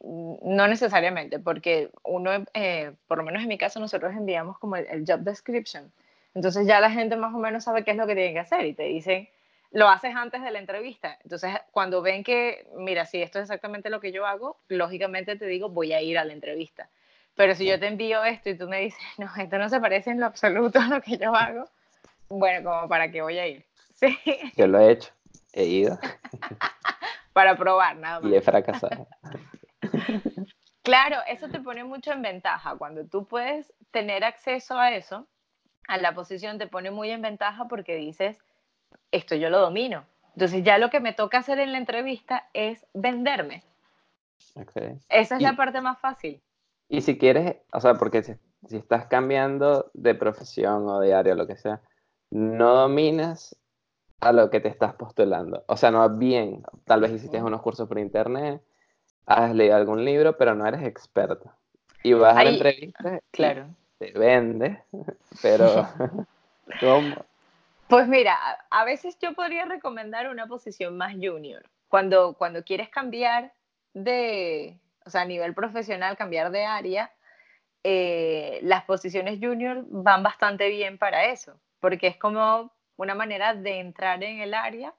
no necesariamente, porque uno, eh, por lo menos en mi caso, nosotros enviamos como el, job description. Entonces ya la gente más o menos sabe qué es lo que tiene que hacer y te dicen, lo haces antes de la entrevista. Entonces, cuando ven que, mira, si esto es exactamente lo que yo hago, lógicamente te digo, voy a ir a la entrevista. Pero si yo te envío esto y tú me dices, *laughs* no, esto no se parece en lo absoluto a lo que yo hago, bueno, como para qué voy a ir. *laughs* Sí. Yo lo he hecho, he ido. *laughs* para probar, nada más. Y he fracasado. Claro, eso te pone mucho en ventaja. Cuando tú puedes tener acceso a eso, a la posición te pone muy en ventaja porque dices, esto yo lo domino. Entonces ya lo que me toca hacer en la entrevista es venderme. Esa es la parte más fácil. Y si quieres, o sea, porque si, estás cambiando de profesión o de área o lo que sea, no dominas a lo que te estás postulando. O sea, no bien, tal vez hiciste unos cursos por internet, has leído algún libro, pero no eres experto. Y vas a la entrevista claro. Te vendes, *laughs* pero *laughs* ¿cómo? Pues mira, a veces yo podría recomendar una posición más junior. Cuando, cuando quieres cambiar de, o sea, a nivel profesional, cambiar de área, eh, las posiciones junior van bastante bien para eso, porque es como una manera de entrar en el área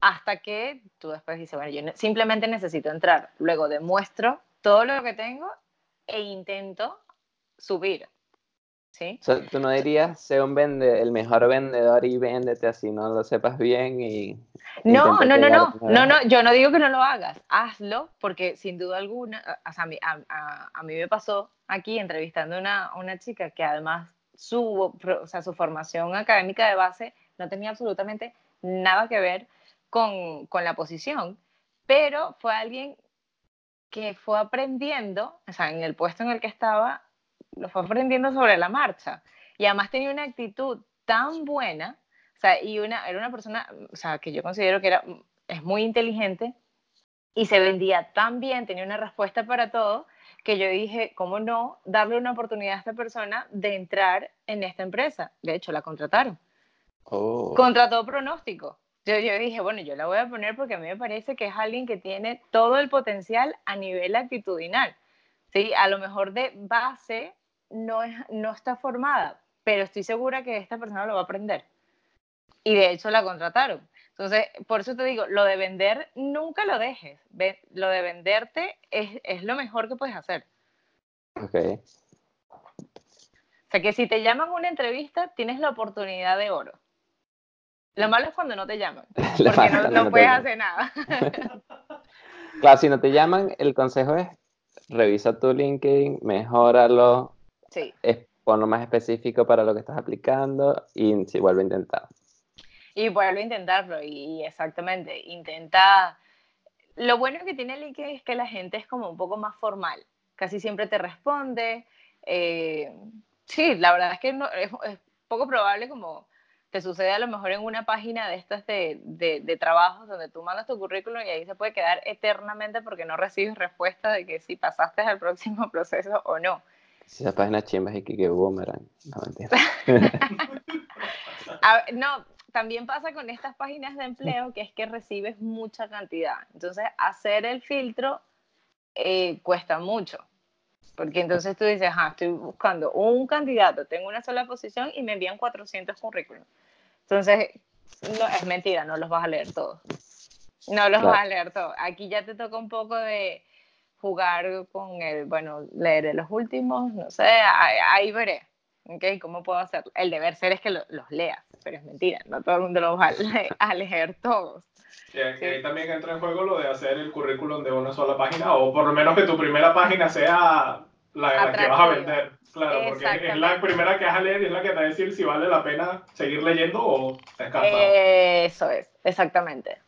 hasta que tú después dices, bueno, yo simplemente necesito entrar. Luego demuestro todo lo que tengo e intento subir. ¿Sí? O sea, tú no dirías, sé un vende, el mejor vendedor y véndete así, no lo sepas bien y... No, no, no, no, no, no, yo no digo que no lo hagas, hazlo, porque sin duda alguna, o sea, a, mí, a, mí me pasó aquí entrevistando a una, una chica que además su, o sea, su formación académica de base no tenía absolutamente nada que ver con, con la posición, pero fue alguien que fue aprendiendo, o sea, en el puesto en el que estaba, lo fue aprendiendo sobre la marcha. Y además tenía una actitud tan buena, o sea, y una, era una persona, o sea, que yo considero que era, es muy inteligente y se vendía tan bien, tenía una respuesta para todo, que yo dije, ¿cómo no darle una oportunidad a esta persona de entrar en esta empresa? De hecho, la contrataron. Oh. Contrató pronóstico. Yo, yo dije, bueno, yo la voy a poner porque a mí me parece que es alguien que tiene todo el potencial a nivel actitudinal. ¿sí? A lo mejor de base no, es, no está formada, pero estoy segura que esta persona lo va a aprender. Y de hecho la contrataron. Entonces, por eso te digo, lo de vender, nunca lo dejes. Lo de venderte es, es lo mejor que puedes hacer. Ok. O sea, que si te llaman a una entrevista, tienes la oportunidad de oro. Lo malo es cuando no te llaman, *laughs* porque no, puedes hacer nada. *laughs* claro, si no te llaman, el consejo es revisa tu LinkedIn, mejóralo, sí. ponlo más específico para lo que estás aplicando y si vuelve a intentar. Y vuelve a intentarlo, y, exactamente, intenta... Lo bueno que tiene LinkedIn es que la gente es como un poco más formal, casi siempre te responde. Eh, sí, la verdad es que no, es poco probable como te sucede a lo mejor en una página de estas de, de, trabajos donde tú mandas tu currículum y ahí se puede quedar eternamente porque no recibes respuesta de que si pasaste al próximo *laughs* proceso o no. Si esa página chimba y que boomerang. No, *laughs* no, también pasa con estas páginas de empleo que es que recibes mucha cantidad. Entonces, hacer el filtro eh, cuesta mucho. Porque entonces tú dices, ah, estoy buscando un candidato, tengo una sola posición y me envían 400 currículums. Entonces, no, es mentira, no los vas a leer todos. No los vas a leer todos. Aquí ya te toca un poco de jugar con el, bueno, leer los últimos, no sé, ahí, veré. ¿Ok? ¿Cómo puedo hacer? El deber ser es que los leas, pero es mentira, no todo el mundo los va a, leer todos. Y ahí también entra en juego lo de hacer el currículum de una sola página, o por lo menos que tu primera página sea la, que vas a vender. Claro, porque es la primera que vas a leer y es la que te va a decir si vale la pena seguir leyendo o escapas. Eso es, exactamente.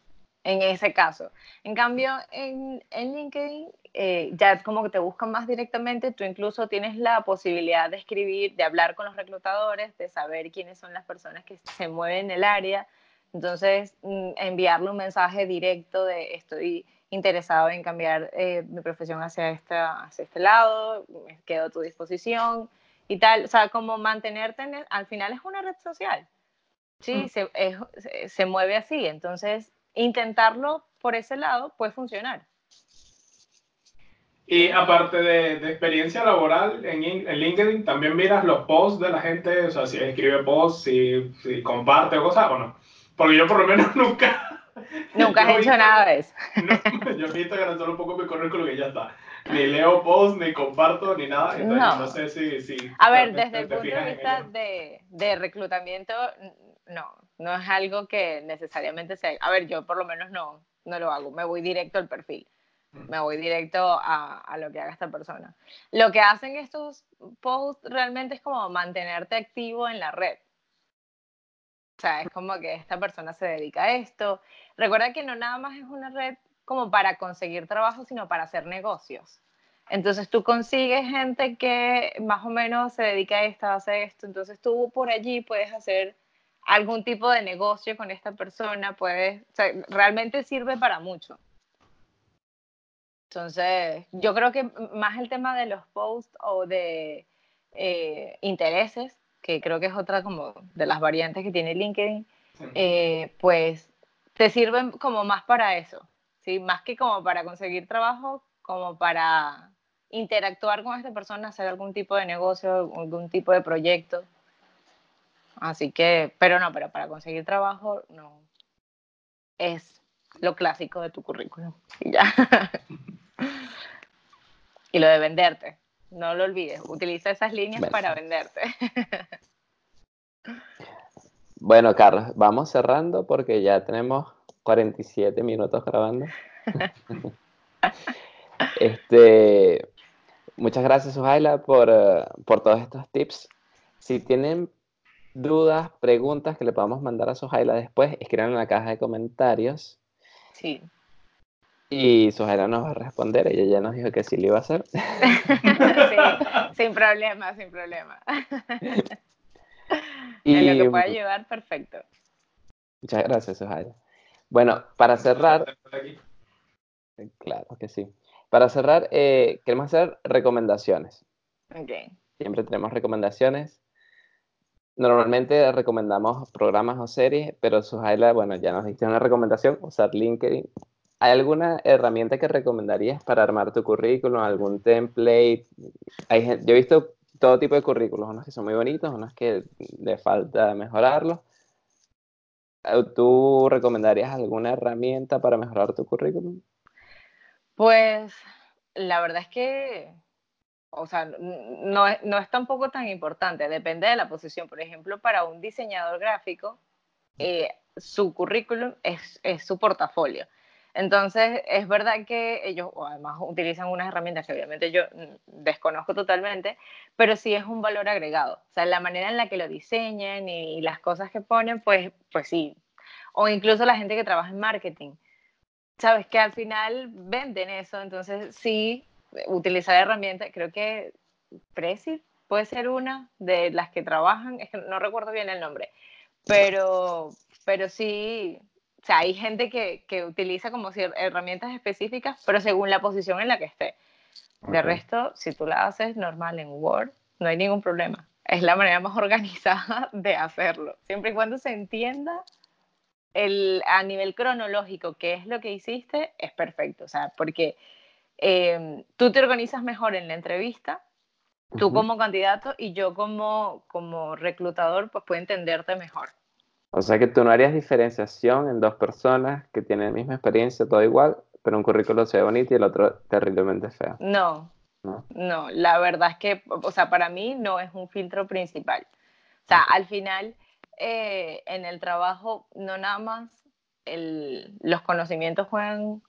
En ese caso. En cambio, en, en LinkedIn eh, ya como que te buscan más directamente, tú incluso tienes la posibilidad de escribir, de hablar con los reclutadores, de saber quiénes son las personas que se mueven en el área. Entonces, mm, enviarle un mensaje directo de estoy interesado en cambiar eh, mi profesión hacia, esta, hacia este lado, me quedo a tu disposición y tal. O sea, como mantenerte en al final es una red social. Sí, mm. se, se, mueve así. Entonces, intentarlo por ese lado puede funcionar. Y aparte de, de experiencia laboral en, en, LinkedIn, también miras los posts de la gente, o sea, si escribe posts, si, si comparte cosas o no. Porque yo por lo menos *laughs* nunca... Nunca has hecho nada de eso. *laughs* No, yo en Instagram solo pongo mi currículum y ya está. Ni leo posts, ni comparto, ni nada. Entonces no, no sé si, si... A ver, desde el punto de vista de, de reclutamiento, no, no es algo que necesariamente sea... A ver, yo por lo menos no, no lo hago, me voy directo al perfil me voy directo a, a, lo que haga esta persona. Lo que hacen estos posts realmente es como mantenerte activo en la red. O sea, es como que esta persona se dedica a esto. Recuerda que no nada más es una red como para conseguir trabajo, sino para hacer negocios. Entonces tú consigues gente que más o menos se dedica a esto, hace esto. Entonces tú por allí puedes hacer algún tipo de negocio con esta persona, puedes, o sea, realmente sirve para mucho. Entonces, yo creo que más el tema de los posts o de eh, intereses, que creo que es otra como de las variantes que tiene LinkedIn, eh, pues te sirven como más para eso, ¿sí? Más que como para conseguir trabajo, como para interactuar con esta persona, hacer algún tipo de negocio, algún tipo de proyecto. Así que, pero no, pero para conseguir trabajo no. Es lo clásico de tu currículum. ya. *laughs* y lo de venderte. No lo olvides, utiliza esas líneas para venderte. *laughs* bueno, Carlos, vamos cerrando porque ya tenemos 47 minutos grabando. *laughs* este, muchas gracias, Suhaila, por, eh, por todos estos tips. Si tienen dudas, preguntas que le podamos mandar a Suhaila después, escriban en la caja de comentarios. Sí. Y Sujera nos va a responder, ella ya nos dijo que sí lo iba a hacer. *laughs* sí, sin problema, sin problema. *laughs* y, en lo que pueda ayudar, perfecto. Muchas gracias, Sujera. Bueno, para cerrar, claro que sí. Para cerrar, eh, queremos hacer recomendaciones. Okay. Siempre tenemos recomendaciones. Normalmente recomendamos programas o series, pero Suhaila, bueno, ya nos diste una recomendación, usar LinkedIn ¿Hay alguna herramienta que recomendarías para armar tu currículum? ¿Algún template? Hay, yo he visto todo tipo de currículos, unos que son muy bonitos, unos que le falta mejorarlos. ¿Tú recomendarías alguna herramienta para mejorar tu currículum? Pues la verdad es que, o sea, no es, no es tampoco tan importante, depende de la posición. Por ejemplo, para un diseñador gráfico, eh, su currículum es, es su portafolio. Entonces, es verdad que ellos además utilizan unas herramientas que obviamente yo desconozco totalmente, pero sí es un valor agregado. O sea, la manera en la que lo diseñan y, las cosas que ponen, pues, pues sí. O incluso la gente que trabaja en marketing. Sabes que al final venden eso, entonces sí, utilizar herramientas, creo que Prezi puede ser una de las que trabajan, es que no recuerdo bien el nombre, pero, pero sí, o sea, hay gente que, que utiliza como herramientas específicas, pero según la posición en la que esté. De resto, si tú la haces normal en Word, no hay ningún problema. Es la manera más *laughs* organizada de hacerlo. Siempre y cuando se entienda el, a nivel cronológico qué es lo que hiciste, es perfecto. O sea, porque eh, tú te organizas mejor en la entrevista, tú como candidato y yo como, como reclutador, pues puedo entenderte mejor. O sea que tú no harías diferenciación en dos personas que tienen la misma experiencia, todo igual, pero un currículo se ve bonito y el otro terriblemente feo. No, no, la verdad es que, o sea, para mí no es un filtro principal. O sea, al final, eh, en el trabajo, no nada más los conocimientos juegan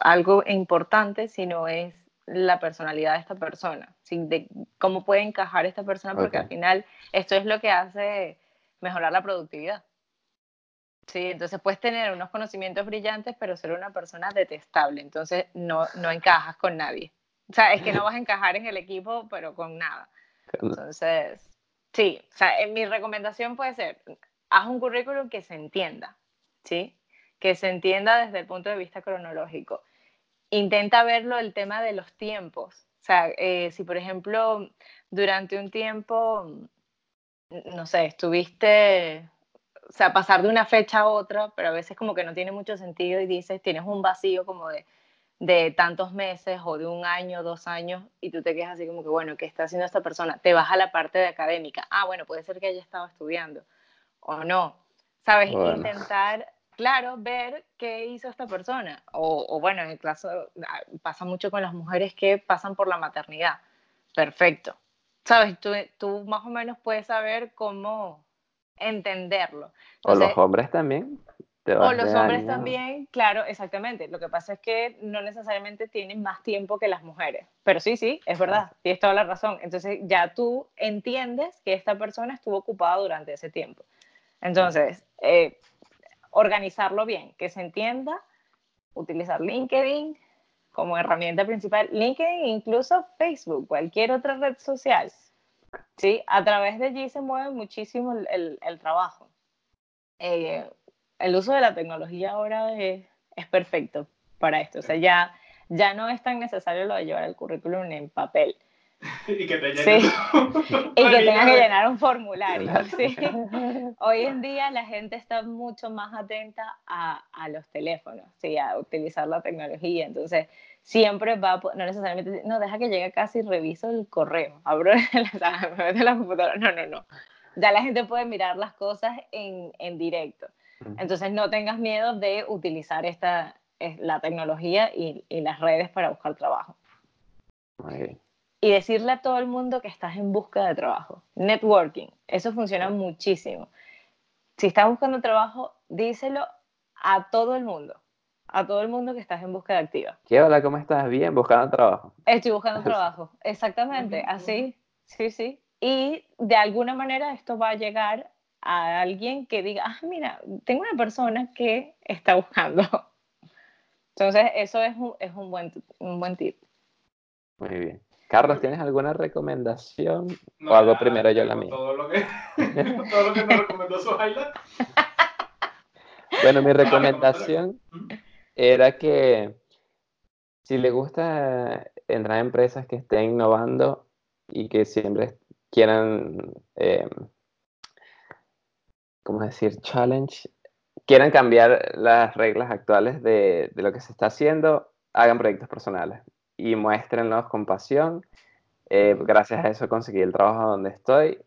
algo importante, sino es la personalidad de esta persona, de cómo puede encajar esta persona, porque al final esto es lo que hace mejorar la productividad. Sí, entonces puedes tener unos conocimientos brillantes, pero ser una persona detestable, entonces no, no encajas con nadie. O sea, es que no vas a encajar en el equipo, pero con nada. Entonces, sí, o sea, mi recomendación puede ser, haz un currículum que se entienda, ¿sí? Que se entienda desde el punto de vista cronológico. Intenta verlo el tema de los tiempos. O sea, eh, si por ejemplo durante un tiempo no sé, estuviste, o sea, pasar de una fecha a otra, pero a veces como que no tiene mucho sentido y dices, tienes un vacío como de, de tantos meses o de un año, dos años, y tú te quedas así como que, bueno, ¿qué está haciendo esta persona? Te vas a la parte de académica. Ah, bueno, puede ser que haya estado estudiando o no. ¿Sabes? Bueno. Intentar, claro, ver qué hizo esta persona. O, o bueno, en el caso, ah, pasa mucho con las mujeres que pasan por la maternidad. Perfecto. ¿Sabes? Tú, tú más o menos puedes saber cómo entenderlo. O los hombres también. o los hombres año. también, claro, exactamente. Lo que pasa es que no necesariamente tienen más tiempo que las mujeres. Pero sí, sí, es verdad, tienes toda la razón. Entonces ya tú entiendes que esta persona estuvo ocupada durante ese tiempo. Entonces, eh, organizarlo bien, que se entienda, utilizar LinkedIn como herramienta principal, LinkedIn, incluso Facebook, cualquier otra red social. ¿sí? A través de allí se mueve muchísimo el, el- trabajo. Eh, el uso de la tecnología ahora es, es perfecto para esto. O sea, ya, ya no es tan necesario lo de llevar el currículum en papel *laughs* Y que te Sí. *laughs* y que tengas que llenar un formulario. ¿sí? *laughs* Hoy en día la gente está mucho más atenta a, a los teléfonos, ¿sí? a utilizar la tecnología. Entonces, siempre va, no necesariamente, no, deja que llegue a casa y reviso el correo, abro la, me meto en la computadora. No, no, no. Ya la gente puede mirar las cosas en, en directo. Entonces, no tengas miedo de utilizar esta, es- la tecnología y, y las redes para buscar trabajo Muy bien. Y decirle a todo el mundo que estás en busca de trabajo. Networking, eso funciona muchísimo. Si estás buscando trabajo, díselo a todo el mundo, a todo el mundo que estás en búsqueda activa. ¿Qué hola? ¿Cómo estás? Bien, buscando trabajo. Estoy buscando *laughs* trabajo, exactamente, así, sí, sí. Y de alguna manera esto va a llegar a alguien que diga, ah, mira, tengo una persona que está buscando. *laughs* Entonces, eso es un, es un, buen, un buen tip. Muy bien. Carlos, ¿tienes alguna recomendación? No, o algo ya primero yo la mía. Todo lo que, *laughs* todo lo que nos recomendó Suhaila. Bueno, mi recomendación era que si le gusta entrar a empresas que estén innovando y que siempre quieran, eh, ¿cómo decir? Challenge, quieran cambiar las reglas actuales de, de lo que se está haciendo, hagan proyectos personales y muéstrenlos con pasión. Eh, gracias a eso conseguí el trabajo donde estoy,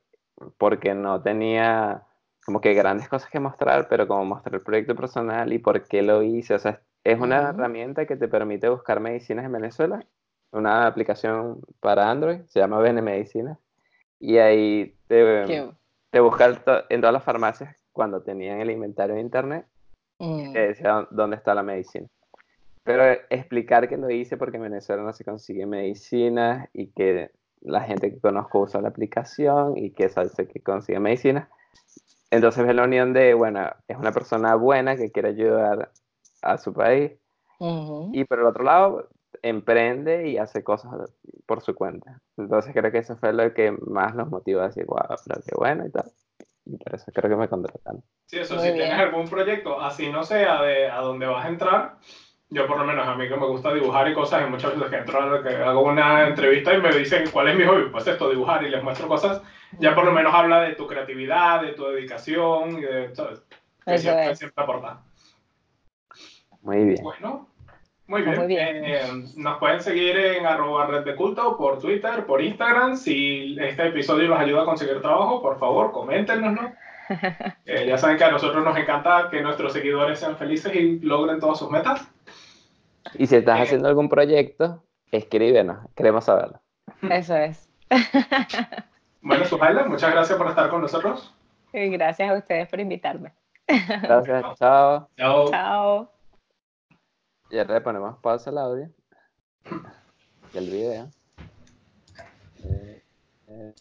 porque no tenía como que grandes cosas que mostrar, pero como mostrar el proyecto personal y por qué lo hice. O sea, es una herramienta que te permite buscar medicinas en Venezuela, una aplicación para Android, se llama Bene Medicina, y ahí te, te busca to- en todas las farmacias cuando tenían el inventario de internet, Mm. te decía dónde está la medicina. Pero explicar que lo hice porque en Venezuela no se consigue medicina y que la gente que conozco usa la aplicación y que sabe que consigue medicina. Entonces ves la unión de, bueno, es una persona buena que quiere ayudar a su país Ujú. y por el otro lado emprende y hace cosas por su cuenta. Entonces creo que eso fue lo que más nos motivó a decir, wow, pero qué bueno y tal. Y por eso creo que me contrataron. Sí, eso, Muy si bien. tienes algún proyecto, así no sea de a dónde vas a entrar, yo por lo menos a mí que me gusta dibujar y cosas, y muchas veces que entro que hago una entrevista y me dicen cuál es mi hobby, pues esto, dibujar y les muestro cosas, ya por lo menos habla de tu creatividad, de tu dedicación y de, ¿sabes? Que Eso siempre, es. siempre aporta. Muy bien. Bueno, muy bien. muy bien. Eh, nos pueden seguir en arroba red de culto por Twitter, por Instagram. Si este episodio los ayuda a conseguir trabajo, por favor, coméntenoslo. *laughs* Eh, ya saben que a nosotros nos encanta que nuestros seguidores sean felices y logren todas sus metas. Y si estás Eh. haciendo algún proyecto, escríbenos, queremos saberlo. Eso es. Bueno, Suhaila, muchas gracias por estar con nosotros. Y gracias a ustedes por invitarme. Gracias, chao. Chao. Chao. Y ahora le ponemos pausa al audio *laughs* y el video. Eh, eh.